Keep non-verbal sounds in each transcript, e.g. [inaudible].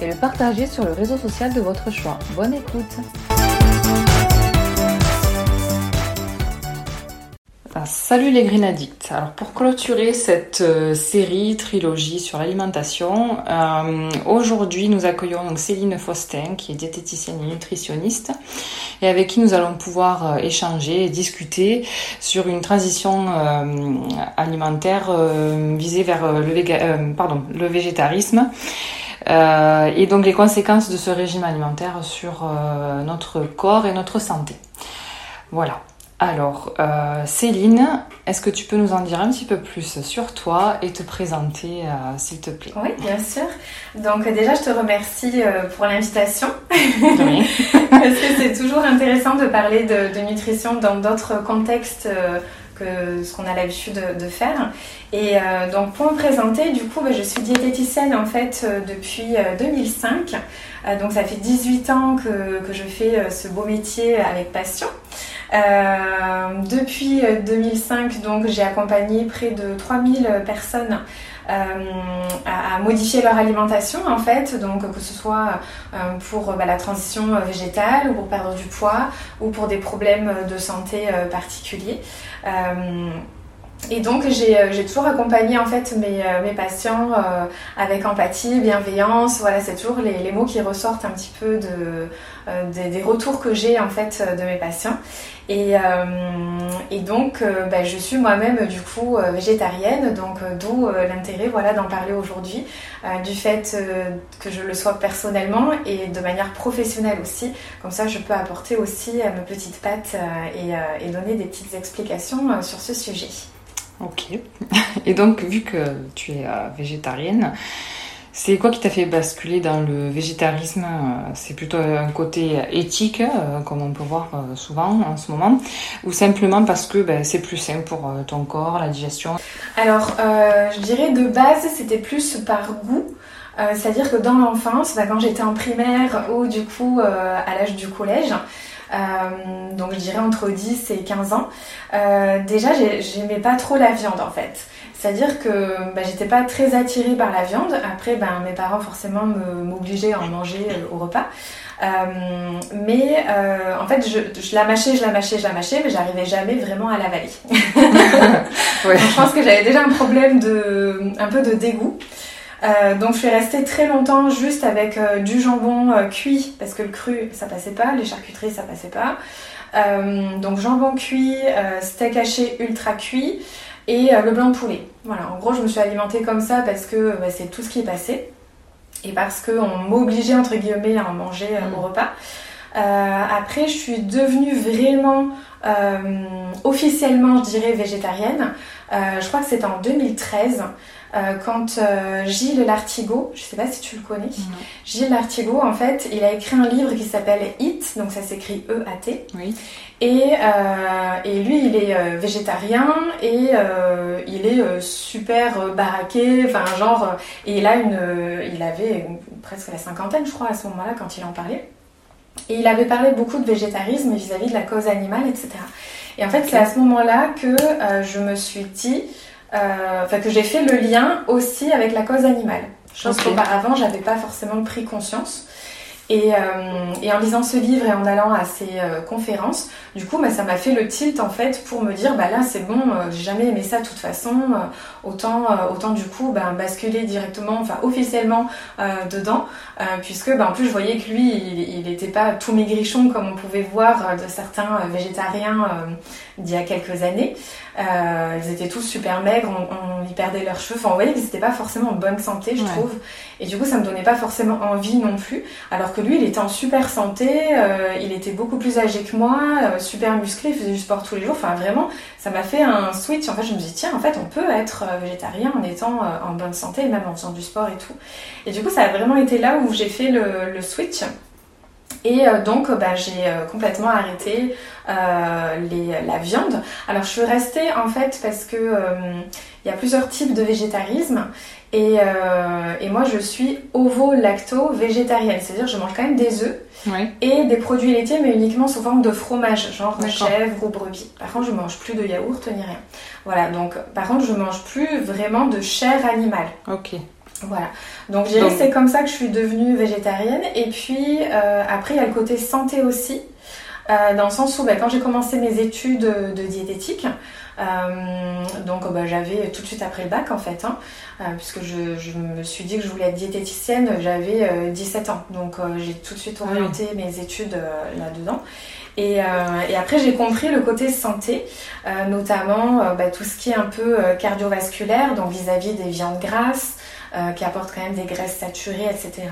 et le partager sur le réseau social de votre choix. Bonne écoute ah, Salut les Green Addicts. Alors pour clôturer cette euh, série trilogie sur l'alimentation, euh, aujourd'hui nous accueillons donc Céline Faustin qui est diététicienne et nutritionniste et avec qui nous allons pouvoir euh, échanger et discuter sur une transition alimentaire visée vers le, végétarisme. Euh, et donc les conséquences de ce régime alimentaire sur euh, notre corps et notre santé. Voilà. Alors, euh, Céline, est-ce que tu peux nous en dire un petit peu plus sur toi et te présenter, s'il te plaît? Oui, bien sûr. Donc déjà, je te remercie pour l'invitation. [laughs] Parce que c'est toujours intéressant de parler de, de nutrition dans d'autres contextes que ce qu'on a l'habitude de, faire. Et euh, donc pour me présenter, du coup, bah, je suis diététicienne en fait euh, depuis 2005. Euh, donc ça fait 18 ans que, je fais ce beau métier avec passion. depuis 2005, donc j'ai accompagné près de 3000 personnes à, modifier leur alimentation en fait, donc que ce soit pour bah, la transition végétale ou pour perdre du poids ou pour des problèmes de santé particuliers. Euh, et donc j'ai toujours accompagné en fait mes, euh, patients euh, avec empathie, bienveillance. Voilà, c'est toujours les, mots qui ressortent un petit peu de, des, retours que j'ai en fait de mes patients. Et, donc bah, je suis moi-même du coup végétarienne, donc d'où l'intérêt voilà d'en parler aujourd'hui, du fait que je le sois personnellement et de manière professionnelle aussi. Comme ça, je peux apporter aussi mes petites pattes et donner des petites explications sur ce sujet. Ok. Et donc, vu que tu es euh, végétarienne, c'est quoi qui t'a fait basculer dans le végétarisme? Euh, C'est plutôt un côté éthique, euh, comme on peut voir souvent en ce moment, ou simplement parce que ben, c'est plus simple pour ton corps, la digestion? Alors, je dirais de base, c'était plus par goût. C'est-à-dire que dans l'enfance, ben, quand j'étais en primaire ou du coup à l'âge du collège, donc je dirais entre 10 et 15 ans. Euh, déjà, j'aimais pas trop la viande en fait. C'est-à-dire que bah, j'étais pas très attirée par la viande. Après, ben, mes parents forcément m'obligeaient à en manger euh, au repas. Euh, mais euh, en fait, je, je, la mâchais, je la mâchais, je la mâchais, mais j'arrivais jamais vraiment à l'avaler. [laughs] [laughs] ouais. je pense que j'avais déjà un problème de, un peu de dégoût. Euh, donc je suis restée très longtemps juste avec euh, du jambon euh, cuit parce que le cru ça passait pas, les charcuteries ça passait pas. donc jambon cuit, steak haché ultra cuit et le blanc de poulet. Voilà, en gros je me suis alimentée comme ça parce que bah, c'est tout ce qui est passé et parce qu'on m'obligeait entre guillemets à en manger au mm. repas. après je suis devenue vraiment officiellement je dirais végétarienne. je crois que c'était en 2013. Euh, quand euh, Gilles Lartigot, je sais pas si tu le connais, Gilles Lartigot, en fait, il a écrit un livre qui s'appelle It, donc ça s'écrit E-A-T. Oui. Et, euh, et lui, il est végétarien et il est super baraqué, enfin genre, et il a une, il avait presque la cinquantaine, je crois, à ce moment-là, quand il en parlait. Et il avait parlé beaucoup de végétarisme vis-à-vis de la cause animale, etc. Et en fait, c'est à ce moment-là que je me suis dit, enfin que j'ai fait le lien aussi avec la cause animale. Chose okay. qu'auparavant j'avais pas forcément pris conscience. Et, euh, et, en lisant ce livre et en allant à ces euh, conférences, du coup, bah, ça m'a fait le tilt en fait pour me dire, bah là c'est bon, euh, j'ai jamais aimé ça de toute façon, euh, autant, euh, autant du coup bah, basculer directement, enfin officiellement dedans, puisque bah, en plus je voyais que lui, il n'était pas tout maigrichon comme on pouvait voir de certains végétariens d'il y a quelques années. Euh, ils étaient tous super maigres, on, on y perdait leurs cheveux. Enfin, on voyait qu'ils n'étaient pas forcément en bonne santé, je Ouais. trouve. Et du coup, ça me donnait pas forcément envie non plus. Alors que lui, il était en super santé, euh, il était beaucoup plus âgé que moi, euh, super musclé, il faisait du sport tous les jours. Enfin, vraiment, ça m'a fait un switch. En fait, je me suis dit, tiens, en fait, on peut être euh, végétarien en étant euh, en bonne santé, même en faisant du sport et tout. Et du coup, ça a vraiment été là où j'ai fait le, le switch. Et euh, donc, bah, j'ai euh, complètement arrêté euh, les, la viande. Alors, je suis restée en fait parce que euh, il y a plusieurs types de végétarisme. Et, euh, et moi, je suis ovo-lacto-végétarienne, c'est-à-dire je mange quand même des œufs Oui. et des produits laitiers, mais uniquement sous forme de fromage, genre chèvre ou brebis. Par contre, je mange plus de yaourt ni rien. Voilà, donc par contre, je mange plus vraiment de chair animale. Ok. Voilà. Donc, que c'est comme ça que je suis devenue végétarienne. Et puis, euh, après, il y a le côté santé aussi. Euh, dans le sens où, bah, quand j'ai commencé mes études de diététique, euh, donc bah, j'avais tout de suite après le bac en fait, hein, euh, puisque je, je me suis dit que je voulais être diététicienne, j'avais euh, 17 ans. Donc euh, j'ai tout de suite Ah orienté mes études euh, là-dedans. Et, euh, et après j'ai compris le côté santé, euh, notamment euh, bah, tout ce qui est un peu euh, cardiovasculaire, donc vis-à-vis des viandes grasses, euh, qui apportent quand même des graisses saturées, etc.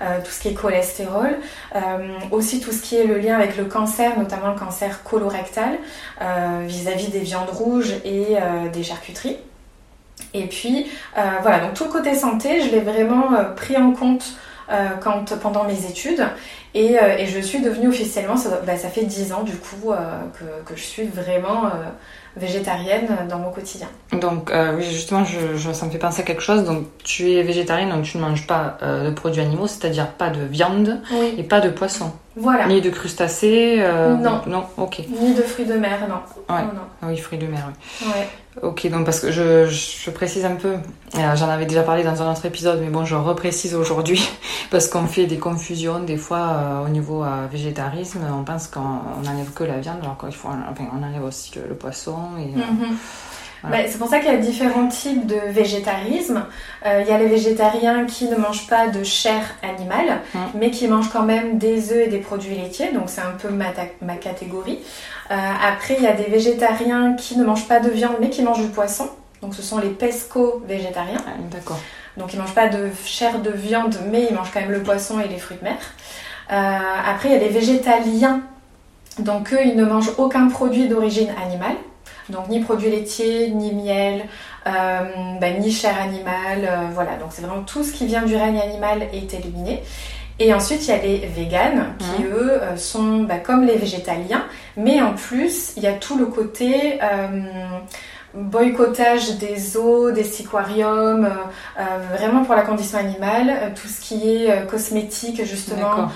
Euh, tout ce qui est cholestérol, euh, aussi tout ce qui est le lien avec le cancer, notamment le cancer colorectal, vis-à-vis des viandes rouges et des charcuteries. Et puis voilà, donc tout le côté santé, je l'ai vraiment pris en compte quand, pendant mes études. Et, euh, et je suis devenue officiellement, ça, bah, ça fait 10 ans du coup euh, que, que je suis vraiment euh, végétarienne dans mon quotidien. Donc, euh, oui, justement, je, je- ça me fait penser à quelque chose. Donc, tu es végétarienne, donc tu ne manges pas euh, de produits animaux, c'est-à-dire pas de viande Oui. et pas de poisson, Voilà. ni de crustacés. euh, Non. Non, ok. Ni de fruits de mer, non. Ouais. Non, non. Ah Oui, fruits de mer, oui. Ouais. Ok, donc parce que je, je précise un peu, j'en avais déjà parlé dans un autre épisode, mais bon, je reprécise aujourd'hui, [laughs] parce qu'on fait des confusions des fois euh, au niveau euh, végétarisme, on pense qu'on on enlève que la viande, alors qu'il faut, enfin, on enlève aussi le, le poisson. Et, euh, Mhm. Voilà. Bah, c'est pour ça qu'il y a différents types de végétarisme. Il y a les végétariens qui ne mangent pas de chair animale, Mhm. mais qui mangent quand même des œufs et des produits laitiers. Donc c'est un peu ma, ma catégorie. Après, il y a des végétariens qui ne mangent pas de viande, mais qui mangent du poisson. Donc ce sont les pesco-végétariens. ah, D'accord. Donc ils mangent pas de chair de viande, mais ils mangent quand même le poisson et les fruits de mer. Euh, après, il y a les végétaliens. Donc eux, ils ne mangent aucun produit d'origine animale. Donc ni produits laitiers, ni miel, euh, bah, ni chair animale. euh, voilà, donc c'est vraiment tout ce qui vient du règne animal est éliminé. Et ensuite, il y a les véganes qui, Mhm. eux, sont bah, comme les végétaliens, mais en plus, il y a tout le côté euh, boycottage des eaux, des siquariums, euh, euh, vraiment pour la condition animale, euh, tout ce qui est euh, cosmétique, justement,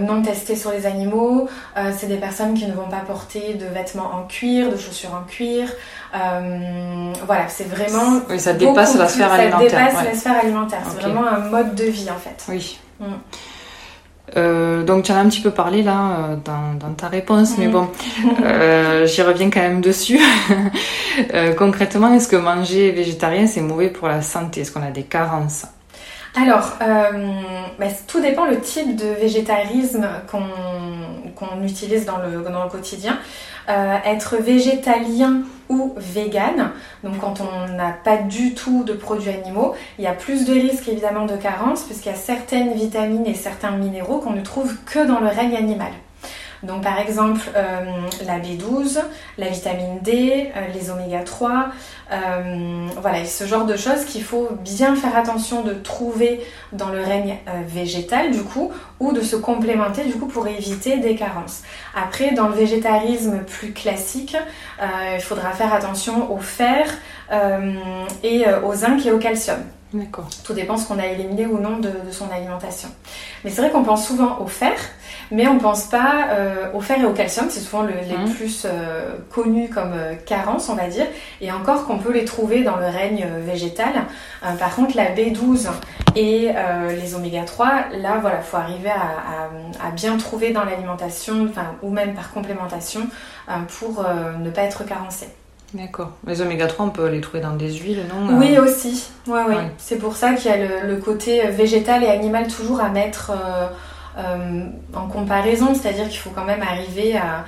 non testé sur les animaux. C'est des personnes qui ne vont pas porter de vêtements en cuir, de chaussures en cuir. Voilà, c'est vraiment. Oui, ça dépasse la plus- sphère ça alimentaire. dépasse ouais. la sphère alimentaire. C'est vraiment un mode de vie en fait. Oui. Mm. Euh, donc tu en as un petit peu parlé là euh, dans, dans ta réponse, mais bon, euh, j'y reviens quand même dessus. [laughs] Euh, concrètement, est-ce que manger végétarien c'est mauvais pour la santé? Est-ce qu'on a des carences? Alors, bah, tout dépend le type de végétarisme qu'on utilise dans le, dans le quotidien. Euh, être végétalien ou vegan, donc quand on n'a pas du tout de produits animaux, il y a plus de risques évidemment de carence puisqu'il y a certaines vitamines et certains minéraux qu'on ne trouve que dans le règne animal. Donc par exemple euh, la B12, la vitamine D, euh, les oméga 3, euh, voilà, ce genre de choses qu'il faut bien faire attention de trouver dans le règne végétal du coup, ou de se complémenter du coup pour éviter des carences. Après, dans le végétarisme plus classique, il faudra faire attention au fer et au zinc et au calcium. D'accord. Tout dépend ce qu'on a éliminé ou non de, de son alimentation. Mais c'est vrai qu'on pense souvent au fer, mais on pense pas euh, au fer et au calcium. C'est souvent le- les Mhm. plus euh, connus comme euh, carences, on va dire. Et encore qu'on peut les trouver dans le règne végétal. Par contre, la B12 et les oméga 3, là, voilà, faut arriver à, à- à bien trouver dans l'alimentation, ou même par complémentation, pour ne pas être carencé. D'accord. Les oméga 3, on peut les trouver dans des huiles, non Oui, Euh, aussi. Ouais, ouais. Ouais. C'est pour ça qu'il y a le, le côté végétal et animal toujours à mettre euh, en comparaison, c'est-à-dire qu'il faut quand même arriver à,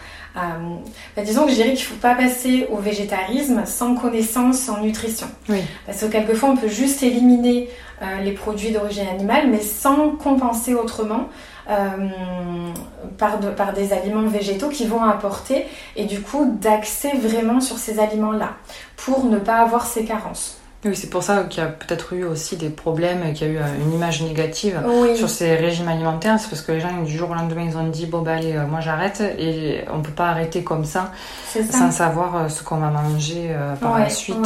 bah, disons que je dirais qu'il ne faut pas passer au végétarisme sans connaissance en nutrition. Parce que quelquefois, on peut juste éliminer euh, les produits d'origine animale, mais sans compenser autrement. Euh, par, par des aliments végétaux qui vont apporter et du coup d'axer vraiment sur ces aliments-là pour ne pas avoir ces carences. Oui, c'est pour ça qu'il y a peut-être eu aussi des problèmes, qu'il y a eu euh, une image négative sur ces régimes alimentaires. C'est parce que les gens, du jour au lendemain, ils ont dit Bon, bah allez, euh, moi j'arrête. Et on ne peut pas arrêter comme ça, sans savoir ce qu'on va manger par la suite.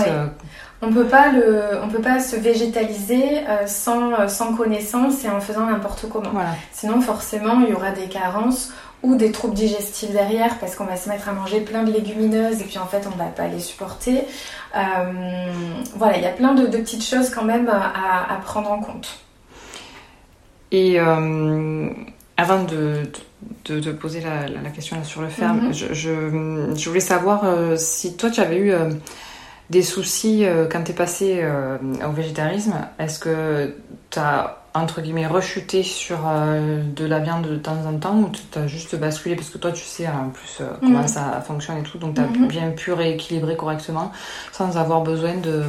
On peut pas le, on peut pas se végétaliser sans, sans connaissance et en faisant n'importe comment. Sinon, forcément, il y aura des carences ou des troubles digestifs derrière parce qu'on va se mettre à manger plein de légumineuses et puis en fait on va pas les supporter. Euh, voilà, il y a plein de, petites choses quand même à, prendre en compte. Et euh, avant de, de, poser la, question là sur le ferme, mhm. je, je, voulais savoir euh, si toi tu avais eu des soucis quand tu es passé au végétarisme. Est-ce que tu as entre guillemets rechuté sur euh, de la viande de temps en temps ou tu as juste basculé parce que toi tu sais en plus euh, comment ça fonctionne et tout donc tu as mhm. bien pu rééquilibrer correctement sans avoir besoin de,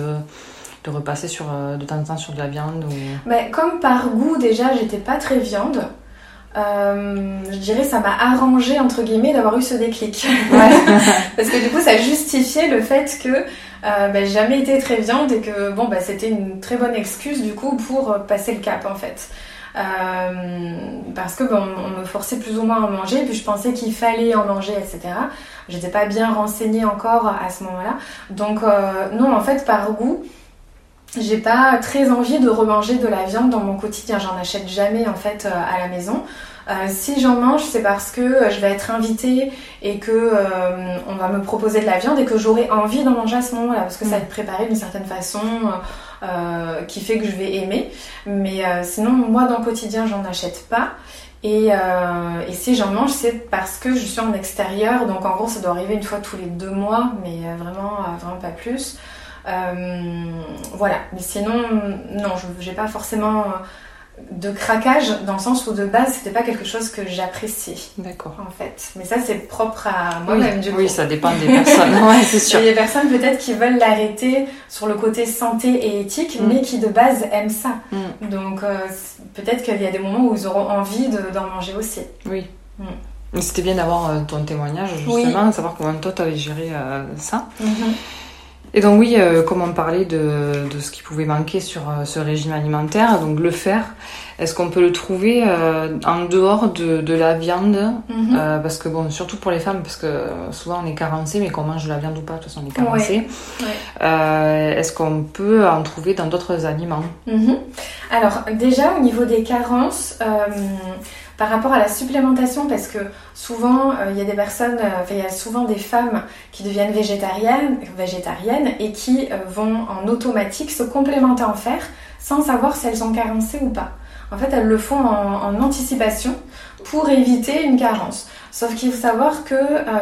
de repasser sur, euh, de temps en temps sur de la viande ou... Mais comme par goût déjà j'étais pas très viande je dirais ça m'a arrangé entre guillemets d'avoir eu ce déclic [laughs] parce que du coup ça justifiait le fait que euh, bah, jamais été très viande et que bon, bah, c'était une très bonne excuse du coup pour passer le cap en fait. Euh, parce que on me forçait plus ou moins à en manger, puis je pensais qu'il fallait en manger, etc. J'étais pas bien renseignée encore à ce moment-là. Donc euh, non, en fait, par goût, j'ai pas très envie de remanger de la viande dans mon quotidien. J'en achète jamais en fait à la maison. Euh, si j'en mange, c'est parce que euh, je vais être invitée et que euh, on va me proposer de la viande et que j'aurai envie d'en manger à ce moment-là parce que ça va mm. être préparé d'une certaine façon qui fait que je vais aimer. Mais sinon, moi dans le quotidien, j'en achète pas. Et, et si j'en mange, c'est parce que je suis en extérieur. Donc en gros, ça doit arriver une fois tous les deux mois, mais vraiment, vraiment pas plus. voilà. Mais sinon, non, je n'ai pas forcément de craquage dans le sens où de base c'était pas quelque chose que j'apprécie. D'accord. En fait, mais ça c'est propre à moi-même oui, du coup. Oui, ça dépend des personnes. [laughs] ouais, c'est sûr. Il y a des personnes peut-être qui veulent l'arrêter sur le côté santé et éthique, mm. mais qui de base aiment ça. Mm. Donc euh, peut-être qu'il y a des moments où ils auront envie d'en manger aussi. Oui. Mm. C'était bien d'avoir euh, ton témoignage justement, de savoir comment toi tu avais géré euh, ça. Mm-hmm. Et donc oui, euh, comme on parlait de, de, ce qui pouvait manquer sur euh, ce régime alimentaire, donc le fer, est-ce qu'on peut le trouver euh, en dehors de, de la viande mhm. Parce que bon, surtout pour les femmes, parce que souvent on est carencé, mais qu'on mange de la viande ou pas, de toute façon on est carencé. est-ce qu'on peut en trouver dans d'autres aliments? Mhm. Alors déjà au niveau des carences par rapport à la supplémentation, parce que souvent euh, il y a des personnes, euh, il y a souvent des femmes qui deviennent végétariennes, et qui euh, vont en automatique se complémenter en fer sans savoir si elles ont carencé ou pas. En fait, elles le font en, anticipation pour éviter une carence. Sauf qu'il faut savoir que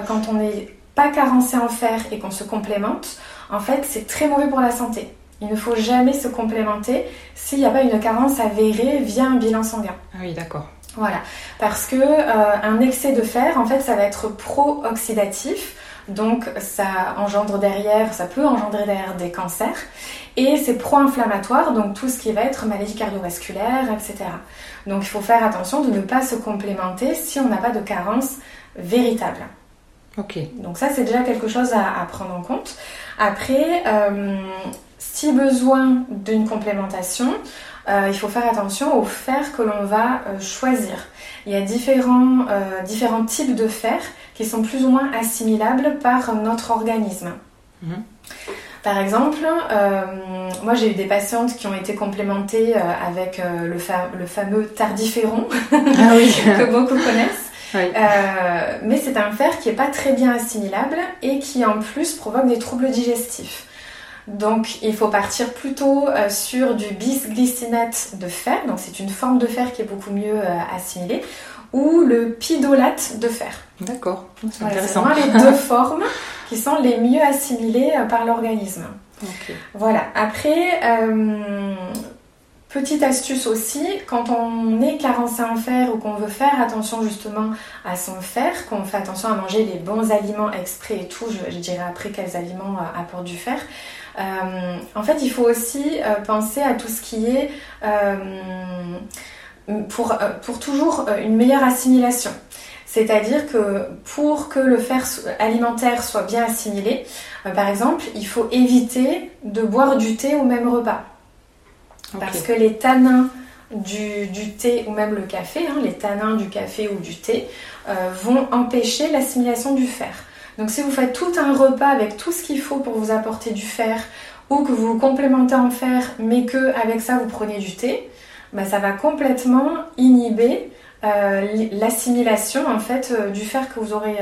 quand on n'est pas carencé en fer et qu'on se complémente, en fait, c'est très mauvais pour la santé. Il ne faut jamais se complémenter s'il n'y a pas une carence avérée via un bilan sanguin. Ah oui, d'accord. Voilà, parce que euh, un excès de fer, en fait, ça va être pro-oxydatif, donc ça engendre derrière, ça peut engendrer derrière des cancers, et c'est pro-inflammatoire, donc tout ce qui va être maladie cardiovasculaire, etc. Donc il faut faire attention de ne pas se complémenter si on n'a pas de carence véritable. Ok. Donc ça, c'est déjà quelque chose à, prendre en compte. Après, euh, si besoin d'une complémentation, euh, il faut faire attention au fer que l'on va euh, choisir. Il y a différents, euh, différents types de fer qui sont plus ou moins assimilables par notre organisme. Mhm. Par exemple, moi j'ai eu des patientes qui ont été complémentées avec le, le, fameux tardiféron [laughs] ah que beaucoup connaissent. mais c'est un fer qui n'est pas très bien assimilable et qui en plus provoque des troubles digestifs. Donc il faut partir plutôt euh, sur du bisglycinate de fer, donc c'est une forme de fer qui est beaucoup mieux euh, assimilée, ou le pidolate de fer. D'accord, c'est intéressant. vraiment les deux [laughs] formes qui sont les mieux assimilées euh, par l'organisme. Voilà, après, Petite astuce aussi, quand on est carencé en fer ou qu'on veut faire attention justement à son fer, qu'on fait attention à manger les bons aliments exprès et tout, je, dirais après quels aliments apportent du fer. Euh, en fait, il faut aussi euh, penser à tout ce qui est pour, pour toujours une meilleure assimilation. C'est-à-dire que pour que le fer alimentaire soit bien assimilé, par exemple, il faut éviter de boire du thé au même repas. Parce que les tanins du, thé ou même le café, hein, les tanins du café ou du thé, euh, vont empêcher l'assimilation du fer. Donc si vous faites tout un repas avec tout ce qu'il faut pour vous apporter du fer, ou que vous complémentez en fer, mais que avec ça vous prenez du thé, bah, ça va complètement inhiber euh, l'assimilation en fait euh, du fer que vous aurez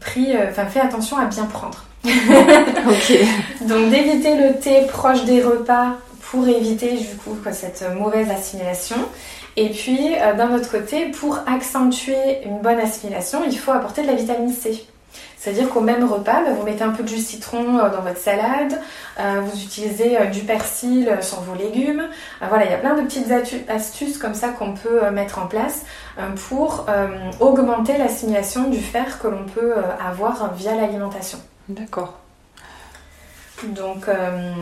pris, enfin fait attention à bien prendre. [laughs] [laughs] Donc d'éviter le thé proche des repas pour éviter du coup cette mauvaise assimilation. Et puis euh, d'un autre côté, pour accentuer une bonne assimilation, il faut apporter de la vitamine C. C'est-à-dire qu'au même repas, bah, vous mettez un peu de jus de citron euh, dans votre salade, euh, vous utilisez du persil sur vos légumes. voilà, il y a plein de petites astuces comme ça qu'on peut mettre en place pour augmenter l'assimilation du fer que l'on peut avoir via l'alimentation. D'accord. Donc, euh,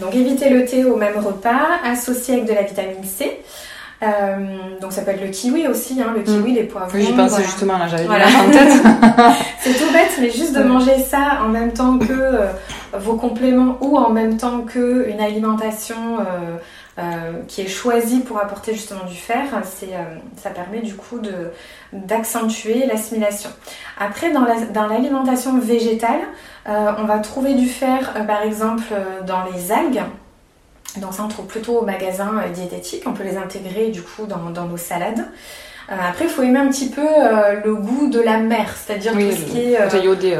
donc éviter le thé au même repas, associer avec de la vitamine C. Euh, donc ça peut être le kiwi aussi, hein, le kiwi, mm. les poivrons. Oui, j'y pensais justement, là j'avais voilà. en tête. [laughs] c'est tout bête, mais juste de manger ça en même temps que euh, vos compléments ou en même temps que une alimentation euh, qui est choisi pour apporter justement du fer, c'est, ça permet du coup de, d'accentuer l'assimilation. Après, dans, l'alimentation végétale, on va trouver du fer par exemple dans les algues. Donc ça on trouve plutôt au magasin diététique, on peut les intégrer du coup dans, nos salades. après, il faut aimer un petit peu le goût de la mer, c'est-à-dire tout, ce qui est, iodé,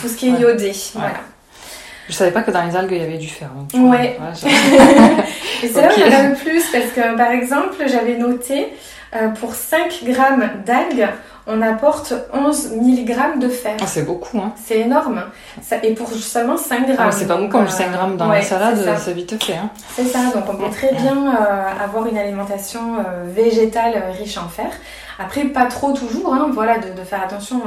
tout ce qui est iodé. Voilà. Je savais pas que dans les algues il y avait du fer. ouais. [laughs] Et c'est là où il y en a le plus parce que par exemple j'avais noté euh, pour 5 grammes d'algues on apporte 11 mg de fer. Ah, c'est beaucoup, hein. C'est énorme. et pour seulement 5 grammes. Ah, c'est pas beaucoup, comme 5 euh, grammes dans la salade, c'est vite fait. Hein. C'est ça, donc on peut très bien euh, avoir une alimentation végétale riche en fer. Après, pas trop toujours, hein, voilà, de, de, faire attention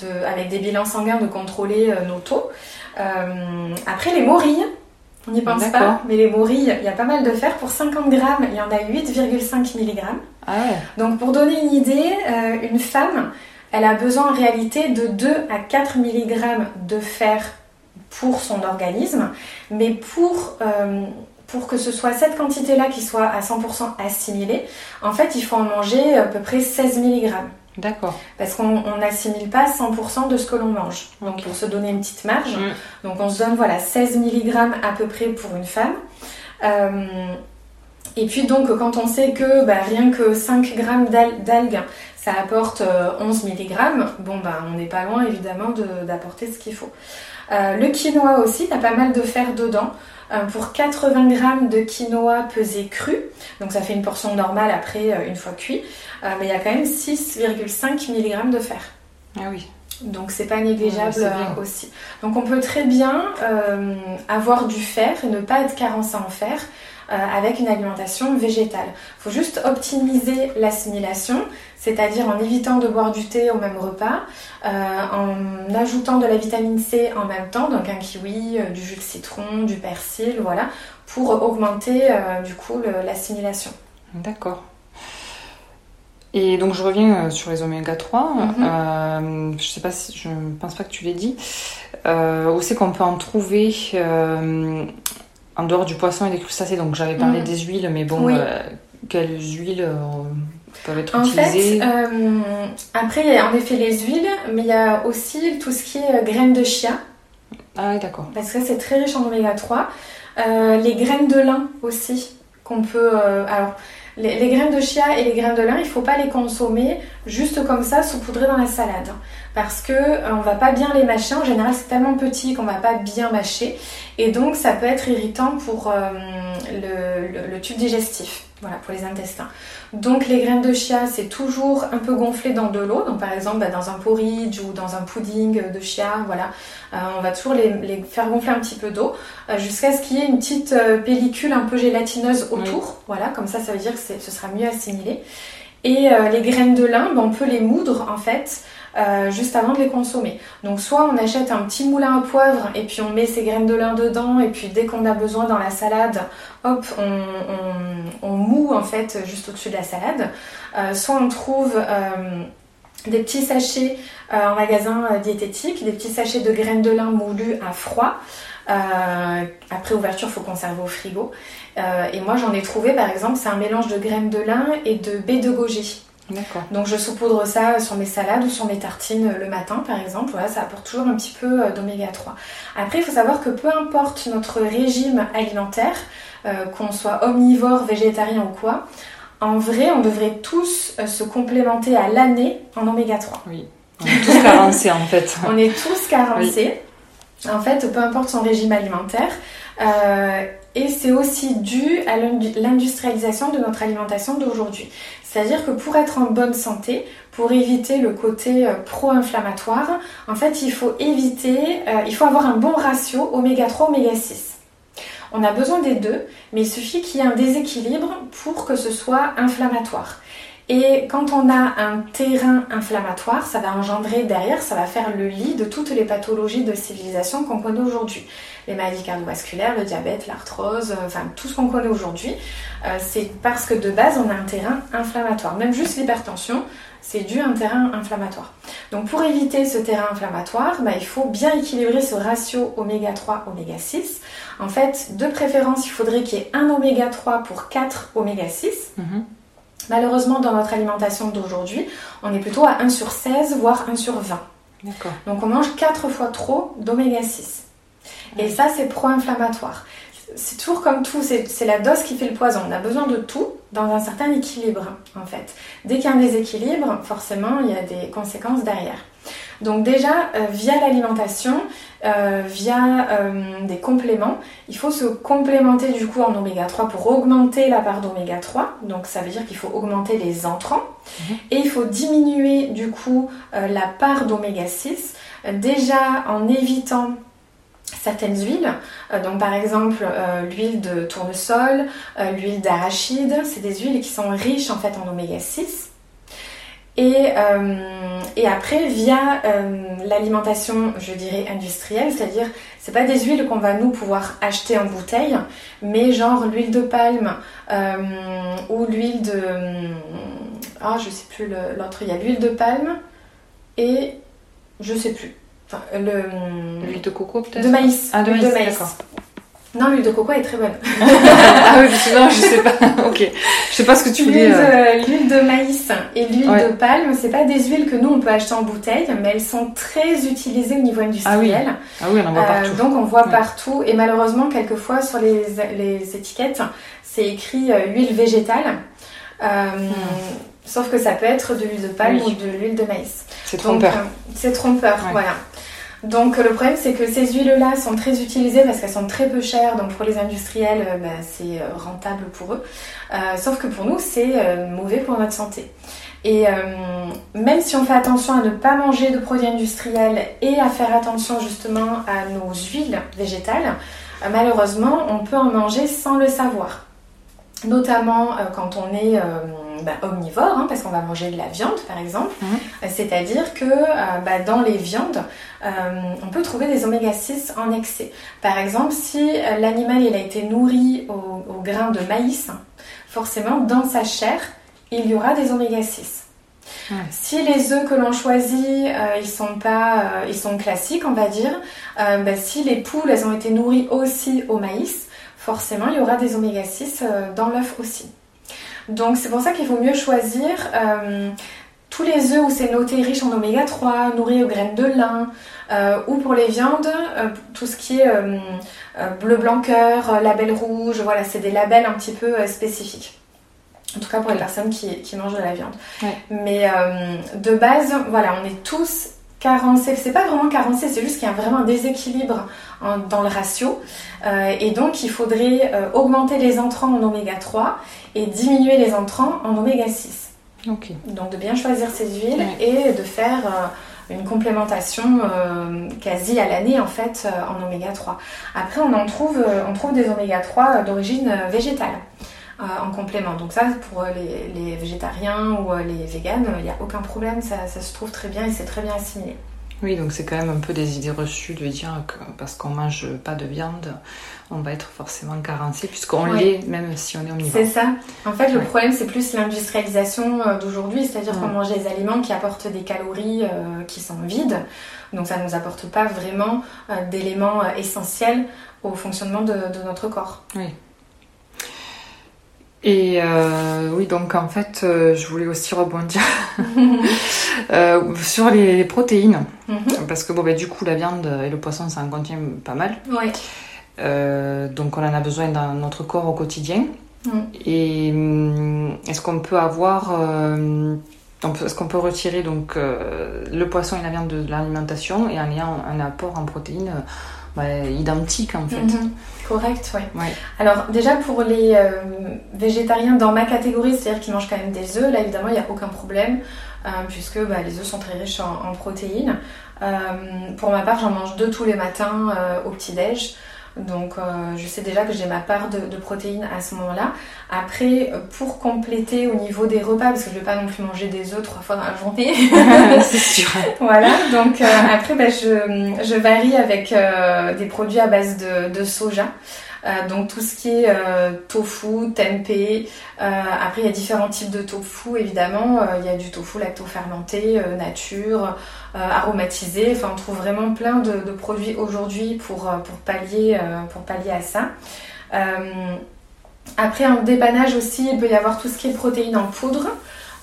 de, avec des bilans sanguins de contrôler nos taux. Euh, après, les morilles, on n'y pense pas, mais les morilles, il y a pas mal de fer. Pour 50 grammes, il y en a 8,5 mg. Ah Donc, pour donner une idée, euh, une femme, elle a besoin en réalité de 2 à 4 mg de fer pour son organisme, mais pour, euh, pour que ce soit cette quantité-là qui soit à 100% assimilée, en fait, il faut en manger à peu près 16 mg. D'accord. Parce qu'on n'assimile pas 100% de ce que l'on mange. Donc pour se donner une petite marge. Mm. Donc on se donne voilà 16 mg à peu près pour une femme. Euh, et puis donc quand on sait que bah, rien que 5 g d'algues ça apporte 11 euh, mg, bon bah on n'est pas loin évidemment d'apporter ce qu'il faut. Euh, le quinoa aussi, il y a pas mal de fer dedans. Euh, pour 80 g de quinoa pesé cru, donc ça fait une portion normale après euh, une fois cuit, mais il y a quand même 6,5 mg de fer. Ah oui. Donc c'est pas négligeable aussi. Donc on peut très bien avoir du fer et ne pas être carencé en fer euh, avec une alimentation végétale. Il faut juste optimiser l'assimilation, c'est-à-dire en évitant de boire du thé au même repas, euh, en ajoutant de la vitamine C en même temps, donc un kiwi, euh, du jus de citron, du persil, voilà, pour augmenter du coup l'assimilation. D'accord. Et donc je reviens sur les oméga 3. Mhm. je sais pas si je pense pas que tu l'aies dit. où c'est qu'on peut en trouver en dehors du poisson et des crustacés, donc j'avais parlé mm. des huiles, mais bon, euh, quelles huiles euh, peuvent être utilisées En fait, euh, après, il y a en effet les huiles, mais il y a aussi tout ce qui est graines de chia. Ah oui, d'accord. Parce que c'est très riche en oméga 3. les graines de lin aussi, qu'on peut... alors, les, graines de chia et les graines de lin, il ne faut pas les consommer juste comme ça, saupoudrées dans la salade. Parce que euh, on va pas bien les mâcher. En général, c'est tellement petit qu'on va pas bien mâcher. Et donc, ça peut être irritant pour euh, le, tube digestif. Voilà, pour les intestins. Donc les graines de chia, c'est toujours un peu gonflé dans de l'eau. Donc par exemple, bah, dans un porridge ou dans un pudding de chia, voilà, euh, on va toujours les, faire gonfler un petit peu d'eau euh, jusqu'à ce qu'il y ait une petite euh, pellicule un peu gélatineuse autour. Voilà, comme ça, ça veut dire que ce sera mieux assimilé. Et les graines de lin, bah, on peut les moudre en fait euh, juste avant de les consommer. Donc soit on achète un petit moulin à poivre et puis on met ses graines de lin dedans et puis dès qu'on a besoin dans la salade, hop, on, on, moue en fait juste au-dessus de la salade. Euh, soit on trouve euh, des petits sachets en magasin diététique, des petits sachets de graines de lin moulues à froid. après ouverture, il faut conserver au frigo. et moi, j'en ai trouvé, par exemple, c'est un mélange de graines de lin et de baies de goji. Donc je saupoudre ça sur mes salades ou sur mes tartines le matin par exemple. Voilà, ça apporte toujours un petit peu euh, d'oméga 3. Après, il faut savoir que peu importe notre régime alimentaire, euh, qu'on soit omnivore, végétarien ou quoi, en vrai, on devrait tous euh, se complémenter à l'année en oméga 3. Oui, on est tous carencés en fait. [laughs] on est tous carencés. En fait, peu importe son régime alimentaire. et c'est aussi dû à l'industrialisation de notre alimentation d'aujourd'hui. C'est-à-dire que pour être en bonne santé, pour éviter le côté euh, pro-inflammatoire, en fait, il faut éviter, euh, il faut avoir un bon ratio oméga 3, oméga 6. On a besoin des deux, mais il suffit qu'il y ait un déséquilibre pour que ce soit inflammatoire. Et quand on a un terrain inflammatoire, ça va engendrer derrière, ça va faire le lit de toutes les pathologies de civilisation qu'on connaît aujourd'hui. Les maladies cardiovasculaires, le diabète, l'arthrose, euh, enfin tout ce qu'on connaît aujourd'hui, euh, c'est parce que de base on a un terrain inflammatoire. Même juste l'hypertension, c'est dû à un terrain inflammatoire. Donc pour éviter ce terrain inflammatoire, bah, il faut bien équilibrer ce ratio oméga 3, oméga 6. En fait, de préférence, il faudrait qu'il y ait un oméga 3 pour 4 oméga 6. Malheureusement, dans notre alimentation d'aujourd'hui, on est plutôt à 1 sur 16, voire 1 sur 20. Donc on mange 4 fois trop d'oméga 6. Et ça, c'est pro-inflammatoire. C'est toujours comme tout, c'est la dose qui fait le poison. On a besoin de tout dans un certain équilibre, en fait. Dès qu'il y a un déséquilibre, forcément, il y a des conséquences derrière. Donc déjà, euh, via l'alimentation, euh, via euh, des compléments, il faut se complémenter du coup en oméga 3 pour augmenter la part d'oméga 3. Donc ça veut dire qu'il faut augmenter les entrants. Mhm. Et il faut diminuer du coup la part d'oméga 6, déjà en évitant certaines huiles. donc par exemple l'huile de tournesol, l'huile d'arachide, c'est des huiles qui sont riches en fait en oméga 6. Et, euh, et après, via euh, l'alimentation, je dirais industrielle, c'est-à-dire, c'est pas des huiles qu'on va nous pouvoir acheter en bouteille, mais genre l'huile de palme euh, ou l'huile de. Ah, je sais plus l'autre. Il y a l'huile de palme et je sais plus. Enfin, l'huile de coco peut-être? De maïs. Ah, de maïs, d'accord. Non, l'huile de coco est très bonne. [laughs] ah oui, non, je sais pas. [laughs] ok. Je sais pas ce que tu voulais. Euh. L'huile de, maïs et l'huile de palme, c'est pas des huiles que nous on peut acheter en bouteille, mais elles sont très utilisées au niveau industriel. Ah oui, ah on en voit partout. Euh, donc on voit partout et malheureusement quelquefois sur les, les étiquettes, c'est écrit euh, huile végétale. Hmm. Sauf que ça peut être de l'huile de palme ou de l'huile de maïs. C'est trompeur. c'est trompeur, voilà. Donc le problème c'est que ces huiles-là sont très utilisées parce qu'elles sont très peu chères, donc pour les industriels euh, bah, c'est euh, rentable pour eux. Euh, sauf que pour nous c'est mauvais pour notre santé. Et même si on fait attention à ne pas manger de produits industriels et à faire attention justement à nos huiles végétales, malheureusement on peut en manger sans le savoir notamment quand on est bah, omnivore, hein, parce qu'on va manger de la viande par exemple. Mhm. Euh, c'est-à-dire que bah, dans les viandes, on peut trouver des oméga 6 en excès. Par exemple, si l'animal il a été nourri au, grain de maïs, forcément dans sa chair, il y aura des oméga 6. Si les œufs que l'on choisit, ils sont pas, ils sont classiques, on va dire. Bah, si les poules, elles ont été nourries aussi au maïs, forcément il y aura des oméga 6 euh, dans l'œuf aussi. Donc c'est pour ça qu'il faut mieux choisir euh, tous les œufs où c'est noté riche en oméga 3, nourris aux graines de lin, euh, ou pour les viandes, tout ce qui est bleu blanc cœur, label rouge, voilà, c'est des labels un petit peu spécifiques. En tout cas pour les personnes qui, mangent de la viande. Mais de base, voilà, on est tous carencé, c'est pas vraiment carencé, c'est juste qu'il y a vraiment un déséquilibre dans le ratio. Euh, et donc il faudrait euh, augmenter les entrants en oméga 3 et diminuer les entrants en oméga 6. Donc de bien choisir ces huiles et de faire euh, une complémentation quasi à l'année en fait en oméga 3. Après on en trouve, on trouve des oméga 3 d'origine végétale. En complément. Donc ça, pour les, végétariens ou les véganes, il n'y a aucun problème, ça, ça, se trouve très bien et c'est très bien assimilé. Oui, donc c'est quand même un peu des idées reçues de dire que parce qu'on mange pas de viande, on va être forcément carencé puisqu'on l'est même si on est omnivore. C'est ça. En fait, le problème c'est plus l'industrialisation euh, d'aujourd'hui, c'est-à-dire qu'on mange des aliments qui apportent des calories euh, qui sont vides, donc ça ne nous apporte pas vraiment euh, d'éléments essentiels au fonctionnement de, de notre corps. Oui. Et euh, oui, donc en fait, euh, je voulais aussi rebondir [laughs] euh, sur les, protéines. Mhm. Parce que bon, ben, du coup, la viande et le poisson, ça en contient pas mal. Oui. donc on en a besoin dans notre corps au quotidien. Mhm. Et hum, est-ce qu'on peut avoir... est-ce qu'on peut retirer donc, le poisson et la viande de l'alimentation et en ayant un apport en protéines identique en fait. Mhm. Correct, oui. Alors déjà pour les euh, végétariens dans ma catégorie, c'est-à-dire qui mangent quand même des œufs, là évidemment il n'y a aucun problème euh, puisque bah, les œufs sont très riches en, protéines. Euh, pour ma part, j'en mange deux tous les matins au petit-déj. Donc euh, je sais déjà que j'ai ma part de, protéines à ce moment-là. Après, pour compléter au niveau des repas, parce que je ne vais pas non plus manger des œufs trois fois dans la journée. [laughs] C'est sûr. [laughs] voilà, donc euh, après bah, je, varie avec euh, des produits à base de soja. Euh, donc tout ce qui est euh, tofu, tempeh. Euh, après, il y a différents types de tofu, évidemment. Il y a du tofu lacto-fermenté, nature, aromatisé. Enfin, on trouve vraiment plein de, produits aujourd'hui pour, pallier, pour à ça. après, en dépannage aussi, il peut y avoir tout ce qui est protéines en poudre.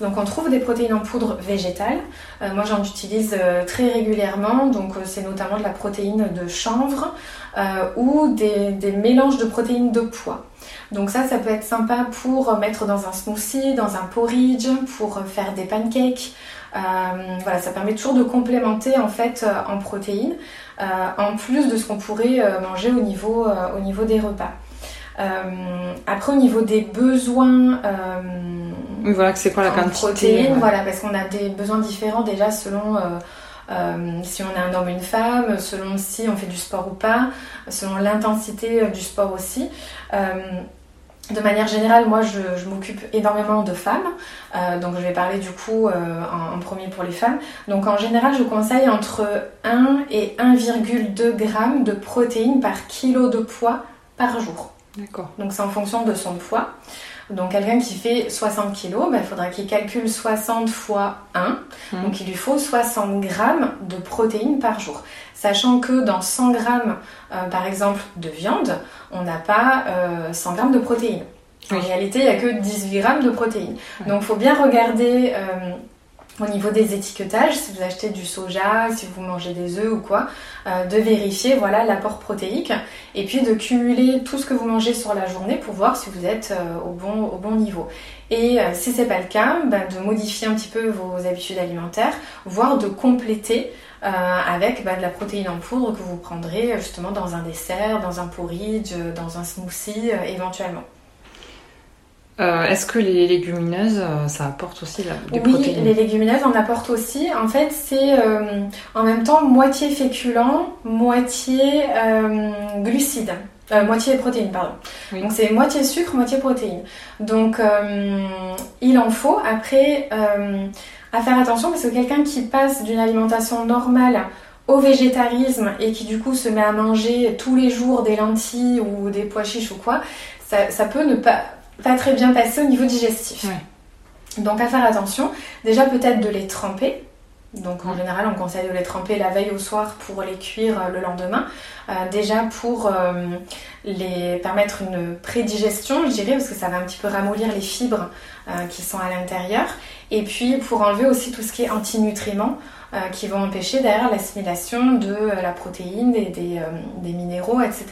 Donc on trouve des protéines en poudre végétale. Euh, moi j'en utilise très régulièrement. Donc c'est notamment de la protéine de chanvre ou des, mélanges de protéines de pois. Donc ça, ça peut être sympa pour mettre dans un smoothie, dans un porridge, pour faire des pancakes. voilà, ça permet toujours de complémenter en fait en protéines, en plus de ce qu'on pourrait manger au niveau, au niveau des repas. après, au niveau des besoins oui, voilà, c'est quoi la quantité protéines, voilà, parce qu'on a des besoins différents déjà selon euh, euh, si on est un homme ou une femme, selon si on fait du sport ou pas, selon l'intensité euh, du sport aussi. de manière générale, moi, je, m'occupe énormément de femmes, donc je vais parler du coup en, en, premier pour les femmes. Donc en général, je conseille entre 1 et 1,2 g de protéines par kilo de poids par jour. D'accord. Donc c'est en fonction de son poids. Donc quelqu'un qui fait 60 kg, il faudra qu'il calcule 60 fois 1. Mmh. Donc il lui faut 60 grammes de protéines par jour. Sachant que dans 100 grammes, euh, par exemple, de viande, on n'a pas 100 euh, grammes de protéines. En réalité, il n'y a que 18 grammes de protéines. Donc il faut bien regarder euh, au niveau des étiquetages, si vous achetez du soja, si vous mangez des œufs ou quoi, euh, de vérifier voilà l'apport protéique et puis de cumuler tout ce que vous mangez sur la journée pour voir si vous êtes euh, au, bon, au bon niveau. Et euh, si c'est pas le cas, bah, de modifier un petit peu vos habitudes alimentaires, voire de compléter avec bah, de la protéine en poudre que vous prendrez justement dans un dessert, dans un porridge, dans un smoothie éventuellement. Euh, est-ce que les légumineuses, euh, ça apporte aussi la, des oui, les légumineuses en apportent aussi. En fait, c'est euh, en même temps moitié féculent, moitié glucides. moitié protéines, pardon. Donc c'est moitié sucre, moitié protéines. Donc il en faut. Après, à faire attention parce que quelqu'un qui passe d'une alimentation normale au végétarisme et qui du coup se met à manger tous les jours des lentilles ou des pois chiches ou quoi, ça, ça peut ne pas pas très bien passé au niveau digestif. Donc à faire attention, déjà peut-être de les tremper. Donc en général, on conseille de les tremper la veille au soir pour les cuire euh, le lendemain. Euh, déjà pour euh, les permettre une prédigestion, je dirais, parce que ça va un petit peu ramollir les fibres qui sont à l'intérieur. Et puis pour enlever aussi tout ce qui est antinutriments. Euh, qui vont empêcher derrière l'assimilation de euh, la protéine, des, des, euh, des minéraux, etc.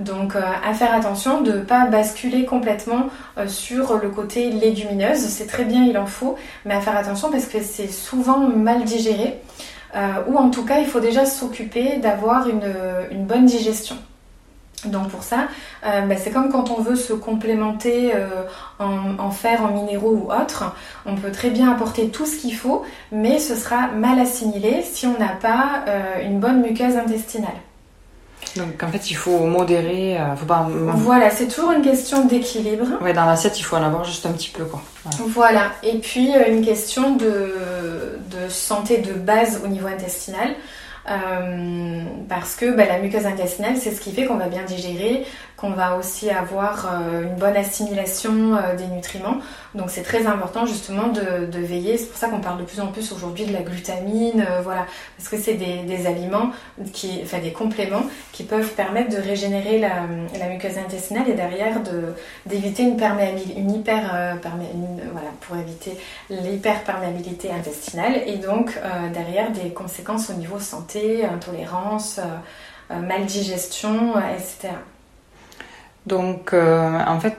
Donc à faire attention de ne pas basculer complètement sur le côté légumineuse. C'est très bien, il en faut, mais à faire attention parce que c'est souvent mal digéré. ou en tout cas il faut déjà s'occuper d'avoir une bonne digestion. Donc pour ça, euh, bah, c'est comme quand on veut se complémenter euh, en, fer, en minéraux ou autre. On peut très bien apporter tout ce qu'il faut, mais ce sera mal assimilé si on n'a pas euh, une bonne muqueuse intestinale. Donc en fait, il faut modérer. Faut pas... Voilà, c'est toujours une question d'équilibre. Ouais, dans l'assiette, il faut en avoir juste un petit peu, quoi. Voilà, et puis une question de, de santé de base au niveau intestinal. Euh, parce que bah, la muqueuse intestinale, c'est ce qui fait qu'on va bien digérer, qu'on va aussi avoir euh, une bonne assimilation euh, des nutriments. Donc c'est très important justement de, veiller. C'est pour ça qu'on parle de plus en plus aujourd'hui de la glutamine, voilà, parce que c'est des, aliments qui, enfin des compléments qui peuvent permettre de régénérer la, muqueuse intestinale et derrière d'éviter une perméabilité, une l'hyperperméabilité intestinale et donc derrière des conséquences au niveau santé, intolérance, maldigestion, etc. Donc, euh, en fait,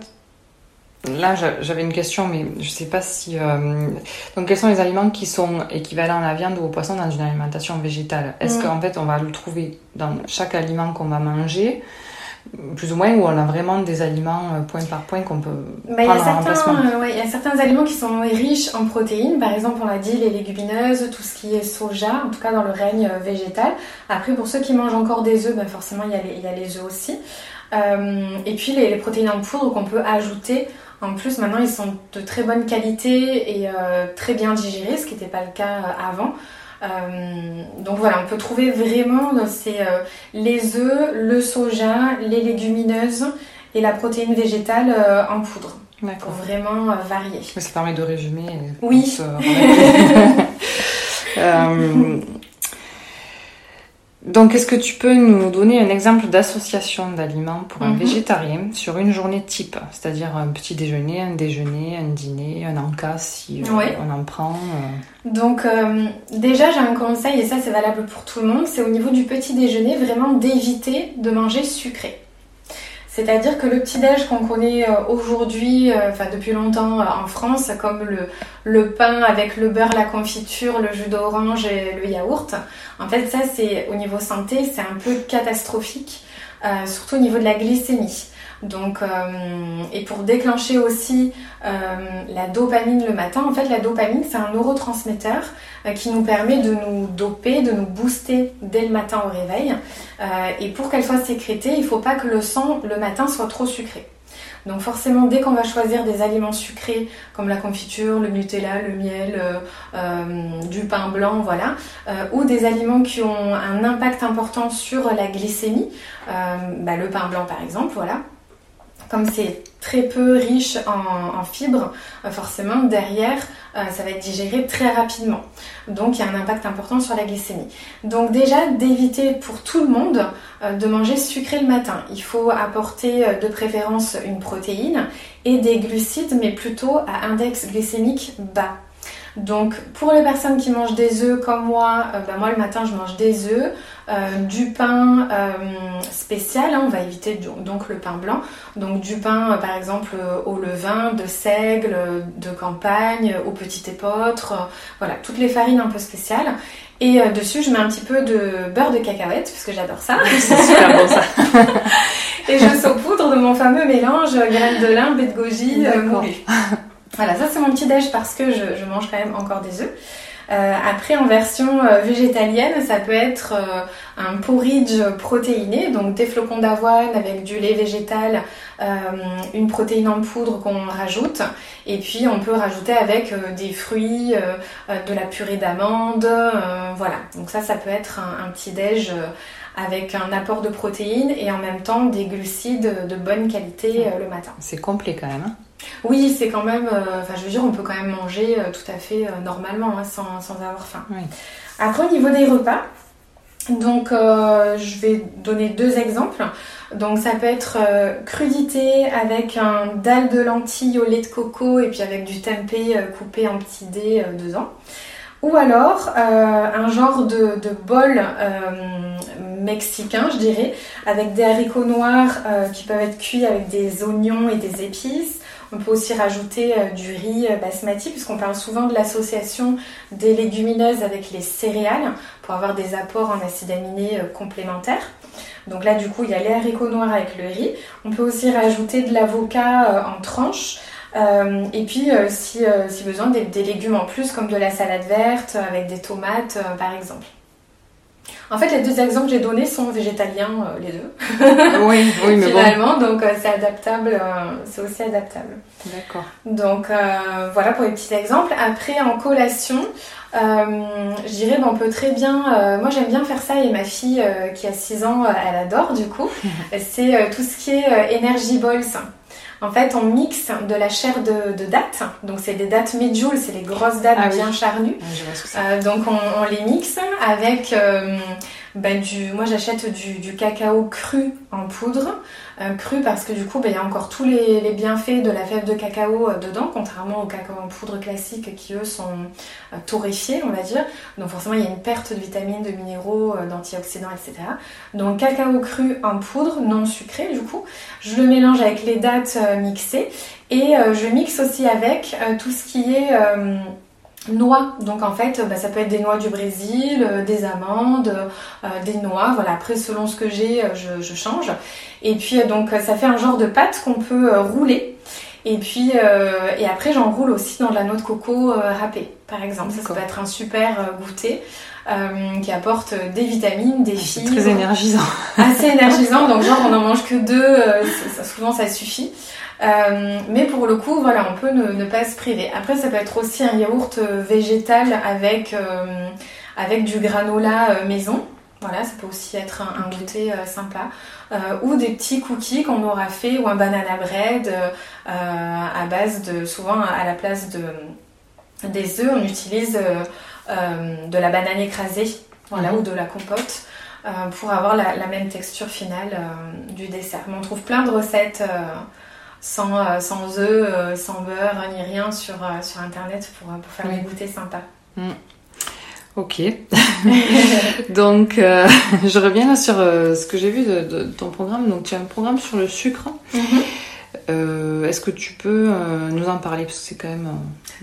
là, j'avais une question, mais je ne sais pas si. Euh, donc, quels sont les aliments qui sont équivalents à la viande ou au poisson dans une alimentation végétale? Est-ce mm. qu'en fait, on va le trouver dans chaque aliment qu'on va manger plus ou moins, ou on a vraiment des aliments euh, point par point qu'on peut bah, prendre en remplacement? Il y a certains aliments qui sont riches en protéines. Par exemple, on l'a dit, les légumineuses, tout ce qui est soja, en tout cas dans le règne végétal. Après, pour ceux qui mangent encore des œufs, bah, forcément, il y, y a les œufs aussi. Euh, et puis les, protéines en poudre qu'on peut ajouter. En plus, maintenant, ils sont de très bonne qualité et euh, très bien digérés, ce qui n'était pas le cas euh, avant. donc voilà, on peut trouver vraiment c'est les œufs, le soja, les légumineuses et la protéine végétale en poudre. Pour vraiment varier. ça permet de résumer. Oui. [laughs] Donc, est-ce que tu peux nous donner un exemple d'association d'aliments pour un mhm. végétarien sur une journée type C'est-à-dire un petit déjeuner, un déjeuner, un dîner, un encas si euh, on en prend euh. Donc, euh, déjà, j'ai un conseil, et ça c'est valable pour tout le monde, c'est au niveau du petit déjeuner, vraiment d'éviter de manger sucré. C'est-à-dire que le petit-déj qu'on connaît euh, aujourd'hui, euh, enfin depuis longtemps euh, en France, comme le, le, pain avec le beurre, la confiture, le jus d'orange et le yaourt, en fait ça c'est au niveau santé, c'est un peu catastrophique, surtout au niveau de la glycémie. Donc, euh, et pour déclencher aussi euh, la dopamine le matin, en fait, la dopamine, c'est un neurotransmetteur euh, qui nous permet de nous doper, de nous booster dès le matin au réveil. et pour qu'elle soit sécrétée, il ne faut pas que le sang le matin soit trop sucré. Donc forcément, dès qu'on va choisir des aliments sucrés comme la confiture, le Nutella, le miel, du pain blanc, voilà, ou des aliments qui ont un impact important sur la glycémie, bah, le pain blanc par exemple, voilà, comme c'est très peu riche en, fibres, euh, forcément derrière euh, ça va être digéré très rapidement. Donc il y a un impact important sur la glycémie. Donc déjà d'éviter pour tout le monde euh, de manger sucré le matin. Il faut apporter de préférence une protéine et des glucides mais plutôt à index glycémique bas. Donc pour les personnes qui mangent des œufs comme moi, ben, moi le matin je mange des œufs, euh, du pain euh, spécial, hein, on va éviter donc le pain blanc, donc du pain par exemple au levain, de seigle, de campagne, au petit épeautre, voilà, toutes les farines un peu spéciales. Et dessus, je mets un petit peu de beurre de cacahuète, parce que j'adore ça. C'est super bon ça. [laughs] et je saupoudre de mon fameux mélange graines de lin, baie de goji, Voilà, ça c'est mon petit déj parce que je, mange quand même encore des œufs. Euh, après, en version euh, végétalienne, ça peut être euh, un porridge protéiné, donc des flocons d'avoine avec du lait végétal, une protéine en poudre qu'on rajoute, et puis on peut rajouter avec des fruits, de la purée d'amande, voilà. Donc ça, ça peut être un, un petit déj avec un apport de protéines et en même temps des glucides de bonne qualité le matin. C'est complet quand même. Hein oui, c'est quand même. Euh, enfin, je veux dire, on peut quand même manger euh, tout à fait euh, normalement, hein, sans, avoir faim. Après, au niveau des repas, donc je vais donner deux exemples. Donc, ça peut être crudité avec un dalle de lentilles au lait de coco et puis avec du tempeh coupé en petits dés dedans. Ou alors un genre de, de bol mexicain, je dirais, avec des haricots noirs qui peuvent être cuits avec des oignons et des épices On peut aussi rajouter du riz basmati, puisqu'on parle souvent de l'association des légumineuses avec les céréales pour avoir des apports en acides aminés complémentaires. Donc là, du coup, il y a les haricots noirs avec le riz. On peut aussi rajouter de l'avocat en tranches. et puis, si, besoin, des, légumes en plus, comme de la salade verte avec des tomates, par exemple. En fait, les deux exemples que j'ai donnés sont végétaliens, euh, les deux. [laughs] oui, oui, mais Finalement, donc euh, c'est adaptable, euh, c'est aussi adaptable. D'accord. Donc voilà pour les petits exemples. Après, en collation, je dirais, on peut très bien. moi, j'aime bien faire ça et ma fille qui a 6 ans, elle adore du coup. [laughs] c'est tout ce qui est energy balls. En fait, on mixe de la chair de, date, donc c'est des dates medjool, c'est les grosses dates ah bien charnues. Ah, euh, donc on, les mixe avec euh, ben, du, moi j'achète du, cacao cru en poudre, cru parce que du coup ben, il y a encore tous les, bienfaits de la fève de cacao euh, dedans, contrairement au cacao en poudre classique qui eux sont euh, torréfiés on va dire. Donc forcément il y a une perte de vitamines, de minéraux, d'antioxydants, etc. Donc cacao cru en poudre, non sucré du coup. Je le mélange avec les dates mixées et je mixe aussi avec tout ce qui est noix. Donc en fait, bah, ça peut être des noix du Brésil, euh, des amandes, euh, des noix. Voilà, après selon ce que j'ai, euh, je, change. Et puis donc ça fait un genre de pâte qu'on peut rouler. Et puis et après j'enroule aussi dans de la noix de coco râpée, par exemple. Ça, peut être un super goûter. qui apporte des vitamines, des fibres. Très énergisant. Assez énergisant, [laughs] donc genre on en mange que deux, souvent ça suffit. Euh, mais pour le coup, voilà, on peut ne, pas se priver. Après, ça peut être aussi un yaourt euh, végétal avec, euh, avec du granola maison. Voilà, ça peut aussi être un, goûter sympa. ou des petits cookies qu'on aura fait, ou un banana bread à base de, souvent à la place de, des œufs, on utilise de la banane écrasée, voilà, mhm. ou de la compote. pour avoir la, la, même texture finale du dessert. Mais on trouve plein de recettes sans, euh, sans œufs, euh, sans beurre, ni rien sur, euh, sur internet pour, pour faire des goûters sympas. Mm. Ok. [laughs] Donc, [laughs] je reviens sur ce que j'ai vu de, ton programme. Donc, tu as un programme sur le sucre. Mm-hmm. Est-ce que tu peux nous en parler? Parce que c'est quand même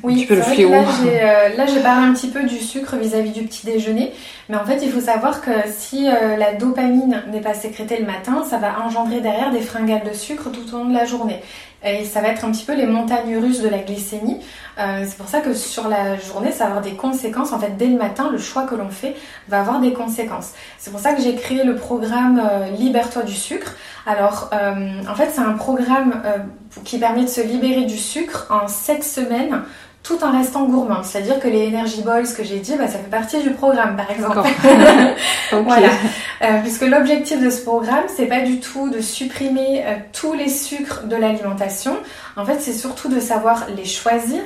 oui, un petit peu le fléau. Là, j'ai parlé un petit peu du sucre vis-à-vis -vis du petit déjeuner. Mais en fait, il faut savoir que si la dopamine n'est pas sécrétée le matin, ça va engendrer derrière des fringales de sucre tout au long de la journée. Et ça va être un petit peu les montagnes russes de la glycémie. Euh, c'est pour ça que sur la journée, ça va avoir des conséquences. En fait, dès le matin, le choix que l'on fait va avoir des conséquences. C'est pour ça que j'ai créé le programme euh, Libère-toi du sucre. Alors, euh, en fait, c'est un programme qui permet de se libérer du sucre en 7 semaines tout en restant gourmand. C'est-à-dire que les Energy Balls que j'ai dit, bah, ça fait partie du programme, par exemple. [laughs] [laughs] voilà. Euh, puisque l'objectif de ce programme, c'est pas du tout de supprimer euh, tous les sucres de l'alimentation. En fait, c'est surtout de savoir les choisir,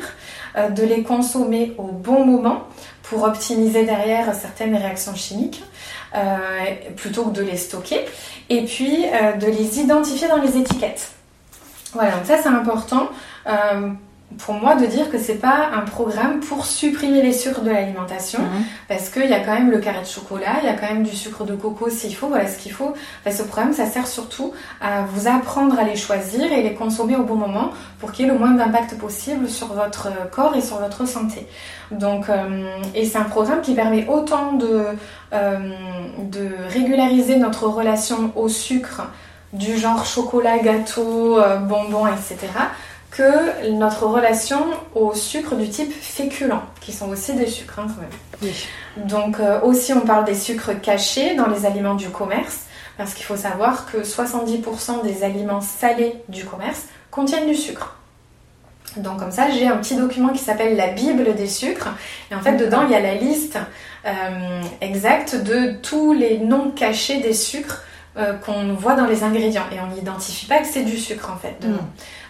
euh, de les consommer au bon moment pour optimiser derrière certaines réactions chimiques. plutôt que de les stocker et puis de les identifier dans les étiquettes. Voilà, donc ça c'est important pour moi de dire que c'est pas un programme pour supprimer les sucres de l'alimentation mhm. parce qu'il y a quand même le carré de chocolat, il y a quand même du sucre de coco s'il faut, voilà ce qu'il faut. ce programme ça sert surtout à vous apprendre à les choisir et les consommer au bon moment pour qu'il y ait le moins d'impact possible sur votre corps et sur votre santé. Donc euh, et c'est un programme qui permet autant de, euh, de régulariser notre relation au sucre du genre chocolat, gâteau, euh, bonbons, etc que notre relation au sucre du type féculent, qui sont aussi des sucres hein, quand même. Donc euh, aussi on parle des sucres cachés dans les aliments du commerce, parce qu'il faut savoir que 70% des aliments salés du commerce contiennent du sucre. Donc comme ça, j'ai un petit document qui s'appelle la Bible des sucres. Et en fait, dedans, il y a la liste euh, exacte de tous les noms cachés des sucres euh, qu'on voit dans les ingrédients. Et on n'identifie pas que c'est du sucre en fait dedans.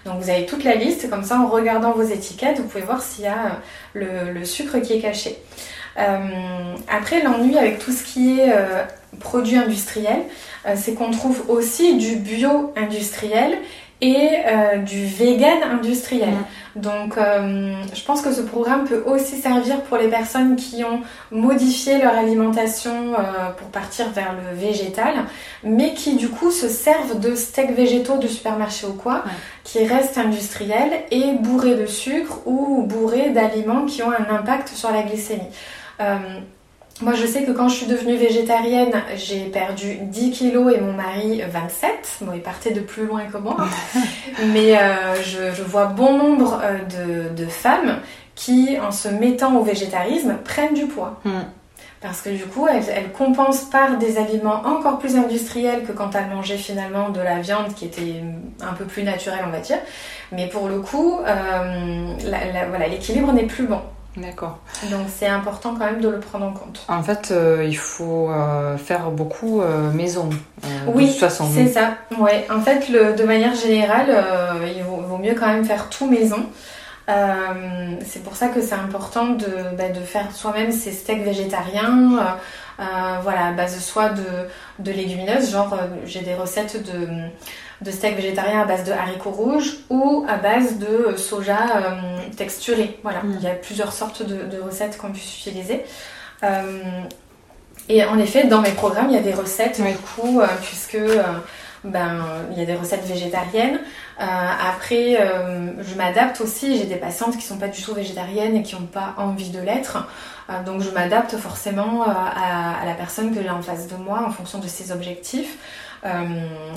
Donc vous avez toute la liste, comme ça en regardant vos étiquettes, vous pouvez voir s'il y a euh, le, sucre qui est caché. Euh, après, l'ennui avec tout ce qui est euh, produit industriel, c'est qu'on trouve aussi du bio industriel et euh, du vegan industriel. Donc euh, je pense que ce programme peut aussi servir pour les personnes qui ont modifié leur alimentation euh, pour partir vers le végétal, mais qui du coup se servent de steaks végétaux du supermarché ou quoi, qui restent industriels et bourrés de sucre ou bourrés d'aliments qui ont un impact sur la glycémie. Moi, je sais que quand je suis devenue végétarienne, j'ai perdu 10 kilos et mon mari 27. Bon, il partait de plus loin que moi. [laughs] Mais euh, je, vois bon nombre euh, de, femmes qui, en se mettant au végétarisme, prennent du poids. Hmm. Parce que du coup, elles, compensent par des aliments encore plus industriels que quand elles mangeaient finalement de la viande qui était un peu plus naturelle, on va dire. Mais pour le coup, euh, voilà, l'équilibre n'est plus bon. D'accord. Donc c'est important quand même de le prendre en compte. En fait, euh, il faut euh, faire beaucoup euh, maison. oui, de toute façon. c'est ça. Ouais. En fait, le, de manière générale, il vaut, mieux quand même faire tout maison. c'est pour ça que c'est important de, bah, de faire soi-même ses steaks végétariens. voilà, à base soit de, de légumineuses, genre j'ai des recettes de de steak végétarien à base de haricots rouges ou à base de soja euh, texturé. Voilà, mm. il y a plusieurs sortes de, recettes qu'on peut utiliser. Euh, et en effet, dans mes programmes, il y a des recettes, du coup, euh, puisque ben, il y a des recettes végétariennes. après, je m'adapte aussi. J'ai des patientes qui sont pas du tout végétariennes et qui n'ont pas envie de l'être. donc, je m'adapte forcément à, la personne que j'ai en face de moi en fonction de ses objectifs. Euh,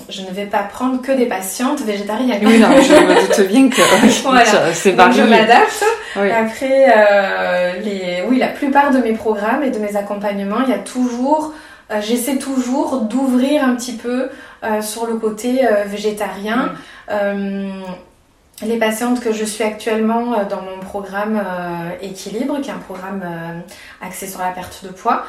je ne vais pas prendre que des patientes végétariennes. Oui, non, je me doute bien que [laughs] c'est varié. je m'adapte. Après, euh, les, oui, la plupart de mes programmes et de mes accompagnements, il y a toujours, euh, j'essaie toujours d'ouvrir un petit peu sur le côté végétarien les patientes que je suis actuellement euh, dans mon programme euh, Équilibre, qui est un programme euh, axé sur la perte de poids,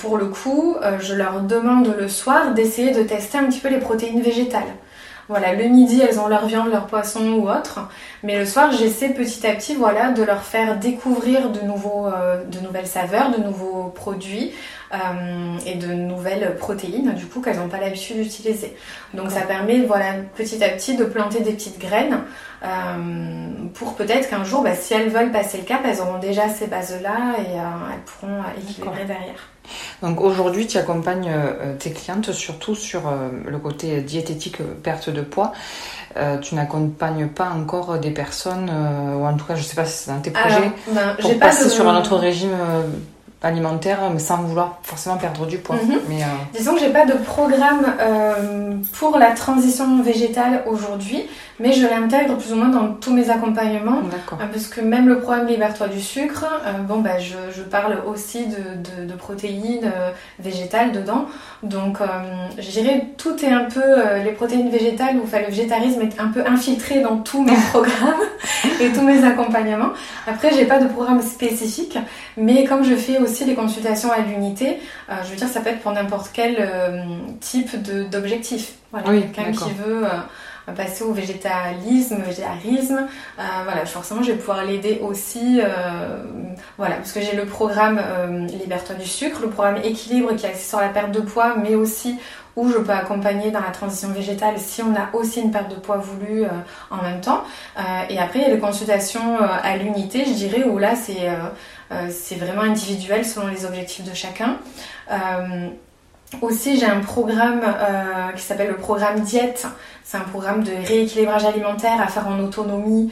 pour le coup, je leur demande le soir d'essayer de tester un petit peu les protéines végétales. Voilà, le midi, elles ont leur viande, leur poisson ou autre. Mais le soir, j'essaie petit à petit voilà, de leur faire découvrir de, nouveaux, de nouvelles saveurs, de nouveaux produits, euh, et de nouvelles protéines du coup qu'elles n'ont pas l'habitude d'utiliser. Donc ça permet voilà petit à petit de planter des petites graines euh, pour peut-être qu'un jour, bah, si elles veulent passer le cap, elles auront déjà ces bases-là et euh, elles pourront équilibrer derrière. Donc aujourd'hui, tu accompagnes tes clientes surtout sur le côté diététique, perte de poids. tu n'accompagnes pas encore des personnes, ou en tout cas, je ne sais pas si c'est dans tes projets, ben, pour passer sur un autre régime alimentaire, mais sans vouloir forcément perdre du poids. Mhm. mais, euh, Disons que j'ai pas de programme euh, pour la transition végétale aujourd'hui, mais je l'intègre plus ou moins dans tous mes accompagnements. Euh, parce que même le programme Libère-toi du sucre, bon bah je, je, parle aussi de, de, protéines végétales dedans. Donc je dirais tout est un peu les protéines végétales, ou enfin le végétarisme est un peu infiltré dans tous mes [laughs] programmes et tous mes accompagnements. Après j'ai pas de programme spécifique, mais comme je fais aussi des consultations à l'unité. Euh, je veux dire, ça peut être pour n'importe quel euh, type d'objectif. Voilà, quelqu'un qui veut euh, passer au végétalisme, végétarisme. voilà, forcément, je vais pouvoir l'aider aussi. voilà, parce que j'ai le programme Liberté du sucre, le programme Équilibre qui est sur la perte de poids, mais aussi où je peux accompagner dans la transition végétale si on a aussi une perte de poids voulue en même temps. et après, il y a les consultations à l'unité, je dirais, où là, euh, c'est vraiment individuel selon les objectifs de chacun. Euh, aussi, j'ai un programme euh, qui s'appelle le programme Diète. C'est un programme de rééquilibrage alimentaire à faire en autonomie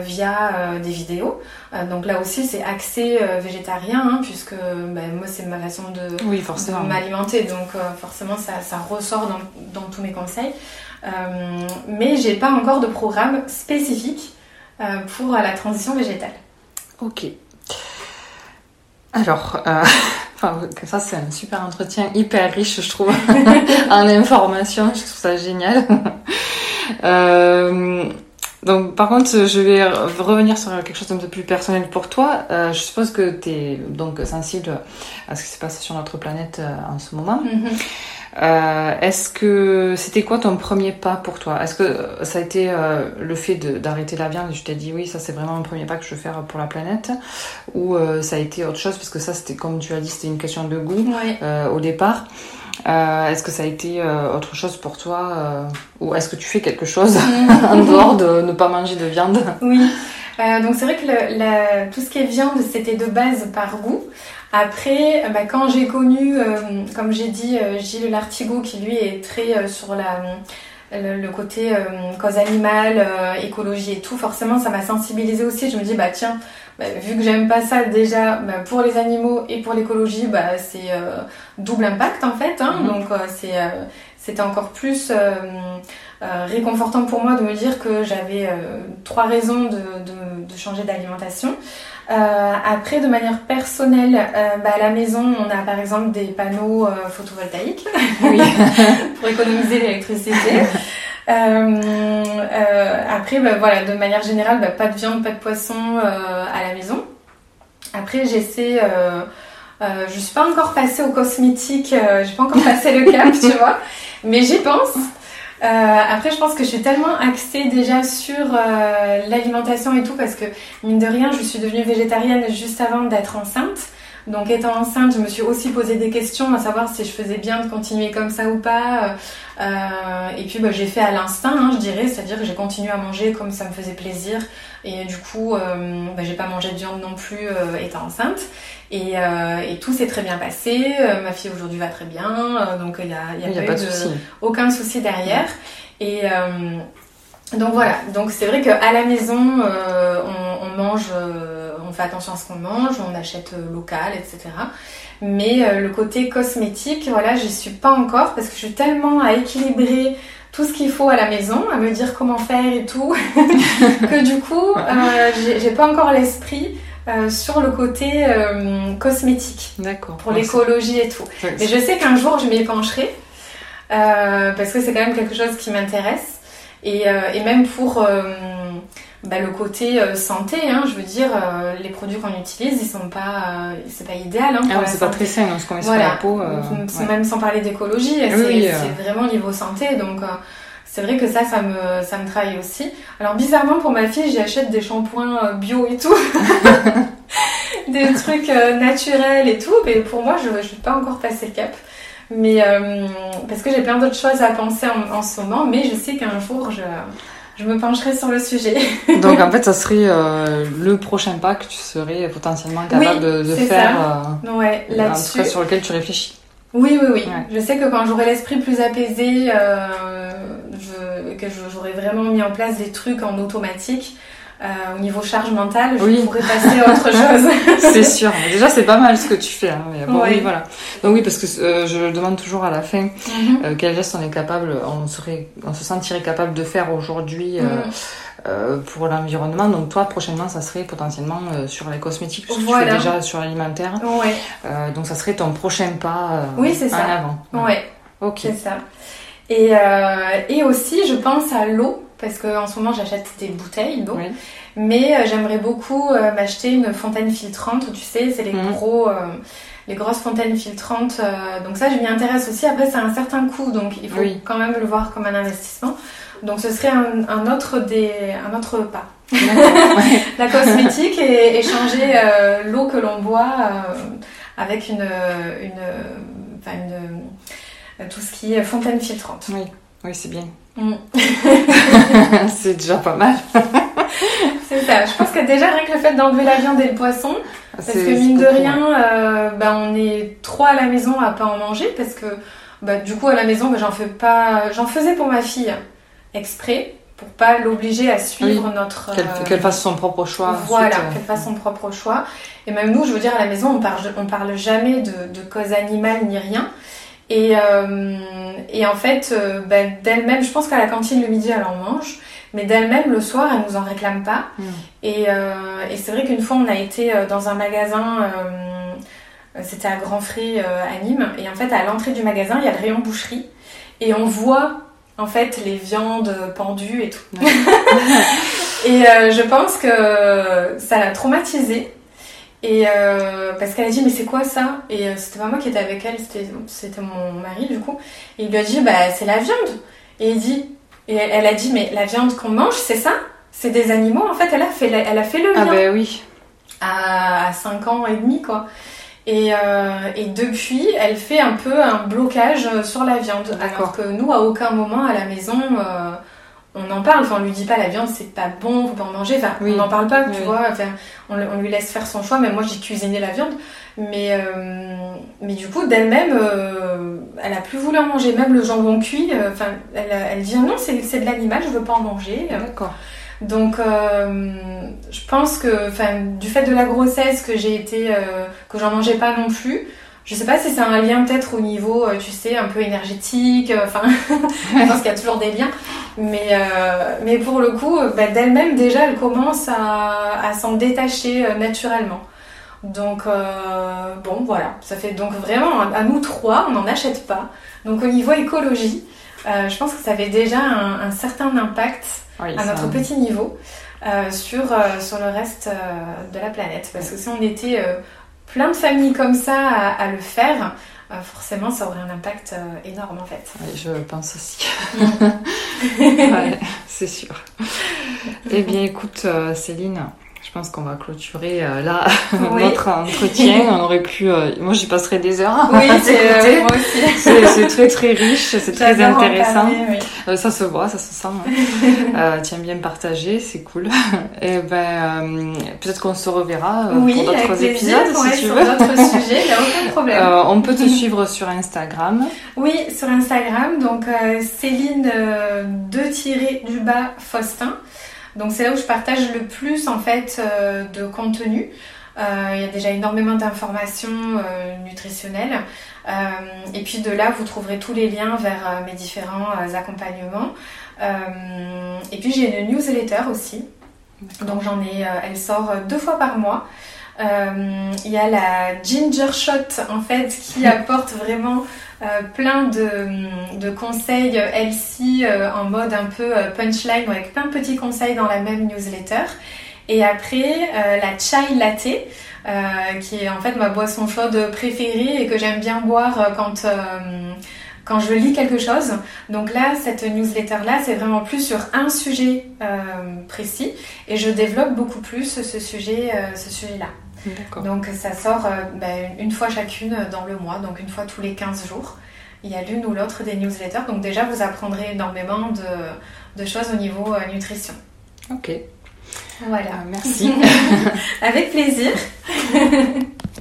via des vidéos. donc là aussi, c'est axé végétarien, hein, puisque ben, moi, c'est ma façon de, m'alimenter. Donc forcément, ça, ressort dans, dans, tous mes conseils. mais j'ai pas encore de programme spécifique pour la transition végétale. Ok. Alors, [laughs] ça c'est un super entretien, hyper riche je trouve, [laughs] en informations, je trouve ça génial. [laughs] euh, donc par contre, je vais revenir sur quelque chose d'un peu plus personnel pour toi. Euh, je suppose que tu es donc sensible à ce qui se passe sur notre planète euh, en ce moment. Mm-hmm. Euh, est-ce que c'était quoi ton premier pas pour toi? Est-ce que ça a été euh, le fait d'arrêter la viande et je t'ai dit oui, ça c'est vraiment un premier pas que je veux faire pour la planète? Ou euh, ça a été autre chose? Parce que ça, c'était comme tu as dit, c'était une question de goût au départ. Euh, est-ce que ça a été euh, autre chose pour toi euh, Ou est-ce que tu fais quelque chose [laughs] [laughs] en dehors de ne pas manger de viande? Oui. donc c'est vrai que le, la, tout ce qui est viande, c'était de base par goût. Après, bah, quand j'ai connu, comme j'ai dit, Gilles Lartigot, qui lui est très sur la le, côté cause animale, écologie et tout, forcément ça m'a sensibilisée aussi. Je me dis bah tiens, bah, vu que j'aime pas ça déjà bah, pour les animaux et pour l'écologie, bah, c'est euh, double impact en fait. Hein, mhm. Donc euh, c'est euh, c'était encore plus réconfortant pour moi de me dire que j'avais trois raisons de, de, de changer d'alimentation. Après, de manière personnelle, bah, à la maison, on a par exemple des panneaux photovoltaïques oui. [laughs] pour économiser l'électricité. Euh, euh, après, bah, voilà, de manière générale, bah, pas de viande, pas de poisson euh, à la maison. Après, j'essaie. je suis pas encore passée au cosmétique, j'ai pas encore passé le cap, [laughs] tu vois, mais j'y pense. Après, je pense que je suis tellement axée déjà sur l'alimentation et tout parce que mine de rien, je suis devenue végétarienne juste avant d'être enceinte. Donc étant enceinte, je me suis aussi posé des questions à savoir si je faisais bien de continuer comme ça ou pas. Euh, et puis bah, j'ai fait à l'instinct, hein, je dirais, c'est-à-dire que j'ai continué à manger comme ça me faisait plaisir. Et du coup, euh, bah, j'ai pas mangé de viande non plus euh, étant enceinte. Et, et tout s'est très bien passé. ma fille aujourd'hui va très bien, donc il n'y a, y a, pas, de, aucun souci derrière. Et donc voilà, donc c'est vrai qu'à la maison, on, on, mange on fait attention à ce qu'on mange, on achète euh, local, etc. Mais euh, le côté cosmétique, voilà, j'y suis pas encore parce que je suis tellement à équilibrer tout ce qu'il faut à la maison, à me dire comment faire et tout, [laughs] que du coup, euh, j'ai pas encore l'esprit sur le côté cosmétique. D'accord. Pour l'écologie et tout. Mais je sais qu'un jour, je m'y pencherai parce que c'est quand même quelque chose qui m'intéresse. Et, et, même pour bah, le côté euh, santé, hein, je veux dire, euh, les produits qu'on utilise, ils sont pas, euh, c'est pas idéal. Hein, ah, c'est pas très sain, hein, ce qu'on met sur la peau. Même sans parler d'écologie, c'est vraiment niveau santé, donc c'est vrai que ça, ça me, ça me travaille aussi. Alors bizarrement pour ma fille, j'achète des shampoings bio et tout, [laughs] des trucs naturels et tout, mais pour moi, je, je vais pas encore passer le cap. Mais parce que j'ai plein d'autres choses à penser en, en ce moment, mais je sais qu'un jour, je je me pencherai sur le sujet. [laughs] Donc en fait, ça serait euh, le prochain pas que tu serais potentiellement capable de, faire. Euh, ouais, là-dessus. En tout cas, sur lequel tu réfléchis. Oui, oui, oui. Je sais que quand j'aurai l'esprit plus apaisé, euh, je, que j'aurai vraiment mis en place des trucs en automatique, au niveau charge mentale, je pourrais passer à autre chose. [laughs] c'est sûr. Déjà, c'est pas mal ce que tu fais. Hein. oui, voilà. Donc oui, parce que euh, je demande toujours à la fin mhm. euh, quel geste on est capable, on serait, on se sentirait capable de faire aujourd'hui. Mhm. pour l'environnement. Donc toi, prochainement, ça serait potentiellement sur les cosmétiques, puisque tu fais déjà sur l'alimentaire. Ouais. donc ça serait ton prochain pas oui, en ça. avant. Ouais. Ok. C'est ça. Et, et aussi, je pense à l'eau parce qu'en ce moment j'achète des bouteilles d'eau. Mais euh, j'aimerais beaucoup euh, m'acheter une fontaine filtrante, tu sais, c'est les mhm. gros, euh, les grosses fontaines filtrantes. donc ça, je m'y intéresse aussi. Après, c'est un certain coût, donc il faut quand même le voir comme un investissement. Donc ce serait un, autre des, un autre pas. [laughs] La cosmétique et, changer l'eau que l'on boit avec une, une, une, tout ce qui est fontaine filtrante. Oui, oui, c'est bien. Mm. [laughs] c'est déjà pas mal. [laughs] c'est ça. Je pense que déjà rien que le fait d'enlever la viande et le poisson, parce que mine de rien, euh, bah, on est trois à la maison à pas en manger parce que bah, du coup à la maison, bah, j'en fais pas, j'en faisais pour ma fille exprès pour pas l'obliger à suivre notre. Qu'elle fasse son propre choix. Voilà, euh. qu'elle fasse son propre choix. Et même nous, je veux dire, à la maison, on parle, on parle jamais de, de cause animale ni rien. Et, euh, et en fait, euh, ben, d'elle-même, je pense qu'à la cantine le midi, elle en mange. Mais d'elle-même, le soir, elle nous en réclame pas. Mm. Et, euh, et c'est vrai qu'une fois, on a été dans un magasin, c'était à Grand Frais à Nîmes. Et en fait, à l'entrée du magasin, il y a le rayon boucherie. Et on voit, en fait, les viandes pendues et tout. [laughs] et je pense que ça l'a traumatisée. Et euh, parce qu'elle a dit mais c'est quoi ça? Et euh, c'était pas moi qui étais avec elle, c'était mon mari du coup. Et il lui a dit bah c'est la viande. Et il dit et elle, a dit mais la viande qu'on mange c'est ça? C'est des animaux en fait. Elle a fait elle a fait le ah, lien. Ah bah oui. À, 5 ans et demi quoi. Et, et, depuis, elle fait un peu un blocage sur la viande. Alors que nous, à aucun moment à la maison, on en parle, enfin on lui dit pas la viande c'est pas bon, faut pas en manger, enfin on n'en parle pas, tu vois, enfin, on, lui laisse faire son choix, même moi j'ai cuisiné la viande, mais, euh, mais du coup d'elle-même, euh, elle a plus voulu en manger, même le jambon cuit, euh, enfin elle, elle dit non c'est de l'animal, je veux pas en manger. D'accord. Donc je pense que, enfin du fait de la grossesse que j'ai été, que j'en mangeais pas non plus, je sais pas si c'est un lien peut-être au niveau, tu sais, un peu énergétique, enfin, [laughs] je pense qu'il y a toujours des liens. Mais, euh, mais pour le coup, bah, d'elle-même, déjà, elle commence à, à s'en détacher euh, naturellement. Donc, euh, bon, voilà. Ça fait donc vraiment, à nous trois, on n'en achète pas. Donc, au niveau écologie, euh, je pense que ça avait déjà un, un certain impact à notre petit niveau euh, sur, sur le reste de la planète. Parce que si on était plein de familles comme ça à, à le faire, euh, forcément ça aurait un impact euh, énorme en fait. Oui, je pense aussi. [laughs] ouais, c'est sûr. Eh bien écoute euh, Céline, je pense qu'on va clôturer euh, là [laughs] notre entretien. On aurait pu, euh, moi j'y passerai des heures. Oui, c'est [laughs] moi aussi. C'est très très riche, c'est très intéressant. Euh, ça se voit, ça se sent. Hein. [laughs] tu aimes bien partager, c'est cool. Et ben peut-être qu'on se reverra pour d'autres épisodes si tu veux. Sur d'autres sujets, il n'y a aucun problème. on peut te suivre sur Instagram. Oui, sur Instagram, donc Céline 2 du bas Faustin. Donc c'est là où je partage le plus en fait euh, de contenu. Euh, il y a déjà énormément d'informations euh, nutritionnelles. et puis de là, vous trouverez tous les liens vers mes différents accompagnements. et puis j'ai une newsletter aussi. Donc j'en ai, elle sort deux fois par mois. Il y a la Ginger Shot en fait qui [laughs] apporte vraiment euh, plein de, conseils healthy euh, en mode un peu euh, punchline avec plein de petits conseils dans la même newsletter. Et après, la chai latte, qui est en fait ma boisson chaude préférée et que j'aime bien boire quand quand je lis quelque chose. Donc là, cette newsletter-là, c'est vraiment plus sur un sujet précis et je développe beaucoup plus ce sujet, ce sujet-là. Donc ça sort euh, ben, une fois chacune dans le mois, donc une fois tous les 15 jours. Il y a l'une ou l'autre des newsletters. Donc déjà, vous apprendrez énormément de, choses au niveau euh, nutrition. Ok. Voilà. merci. [laughs] Avec plaisir. [laughs]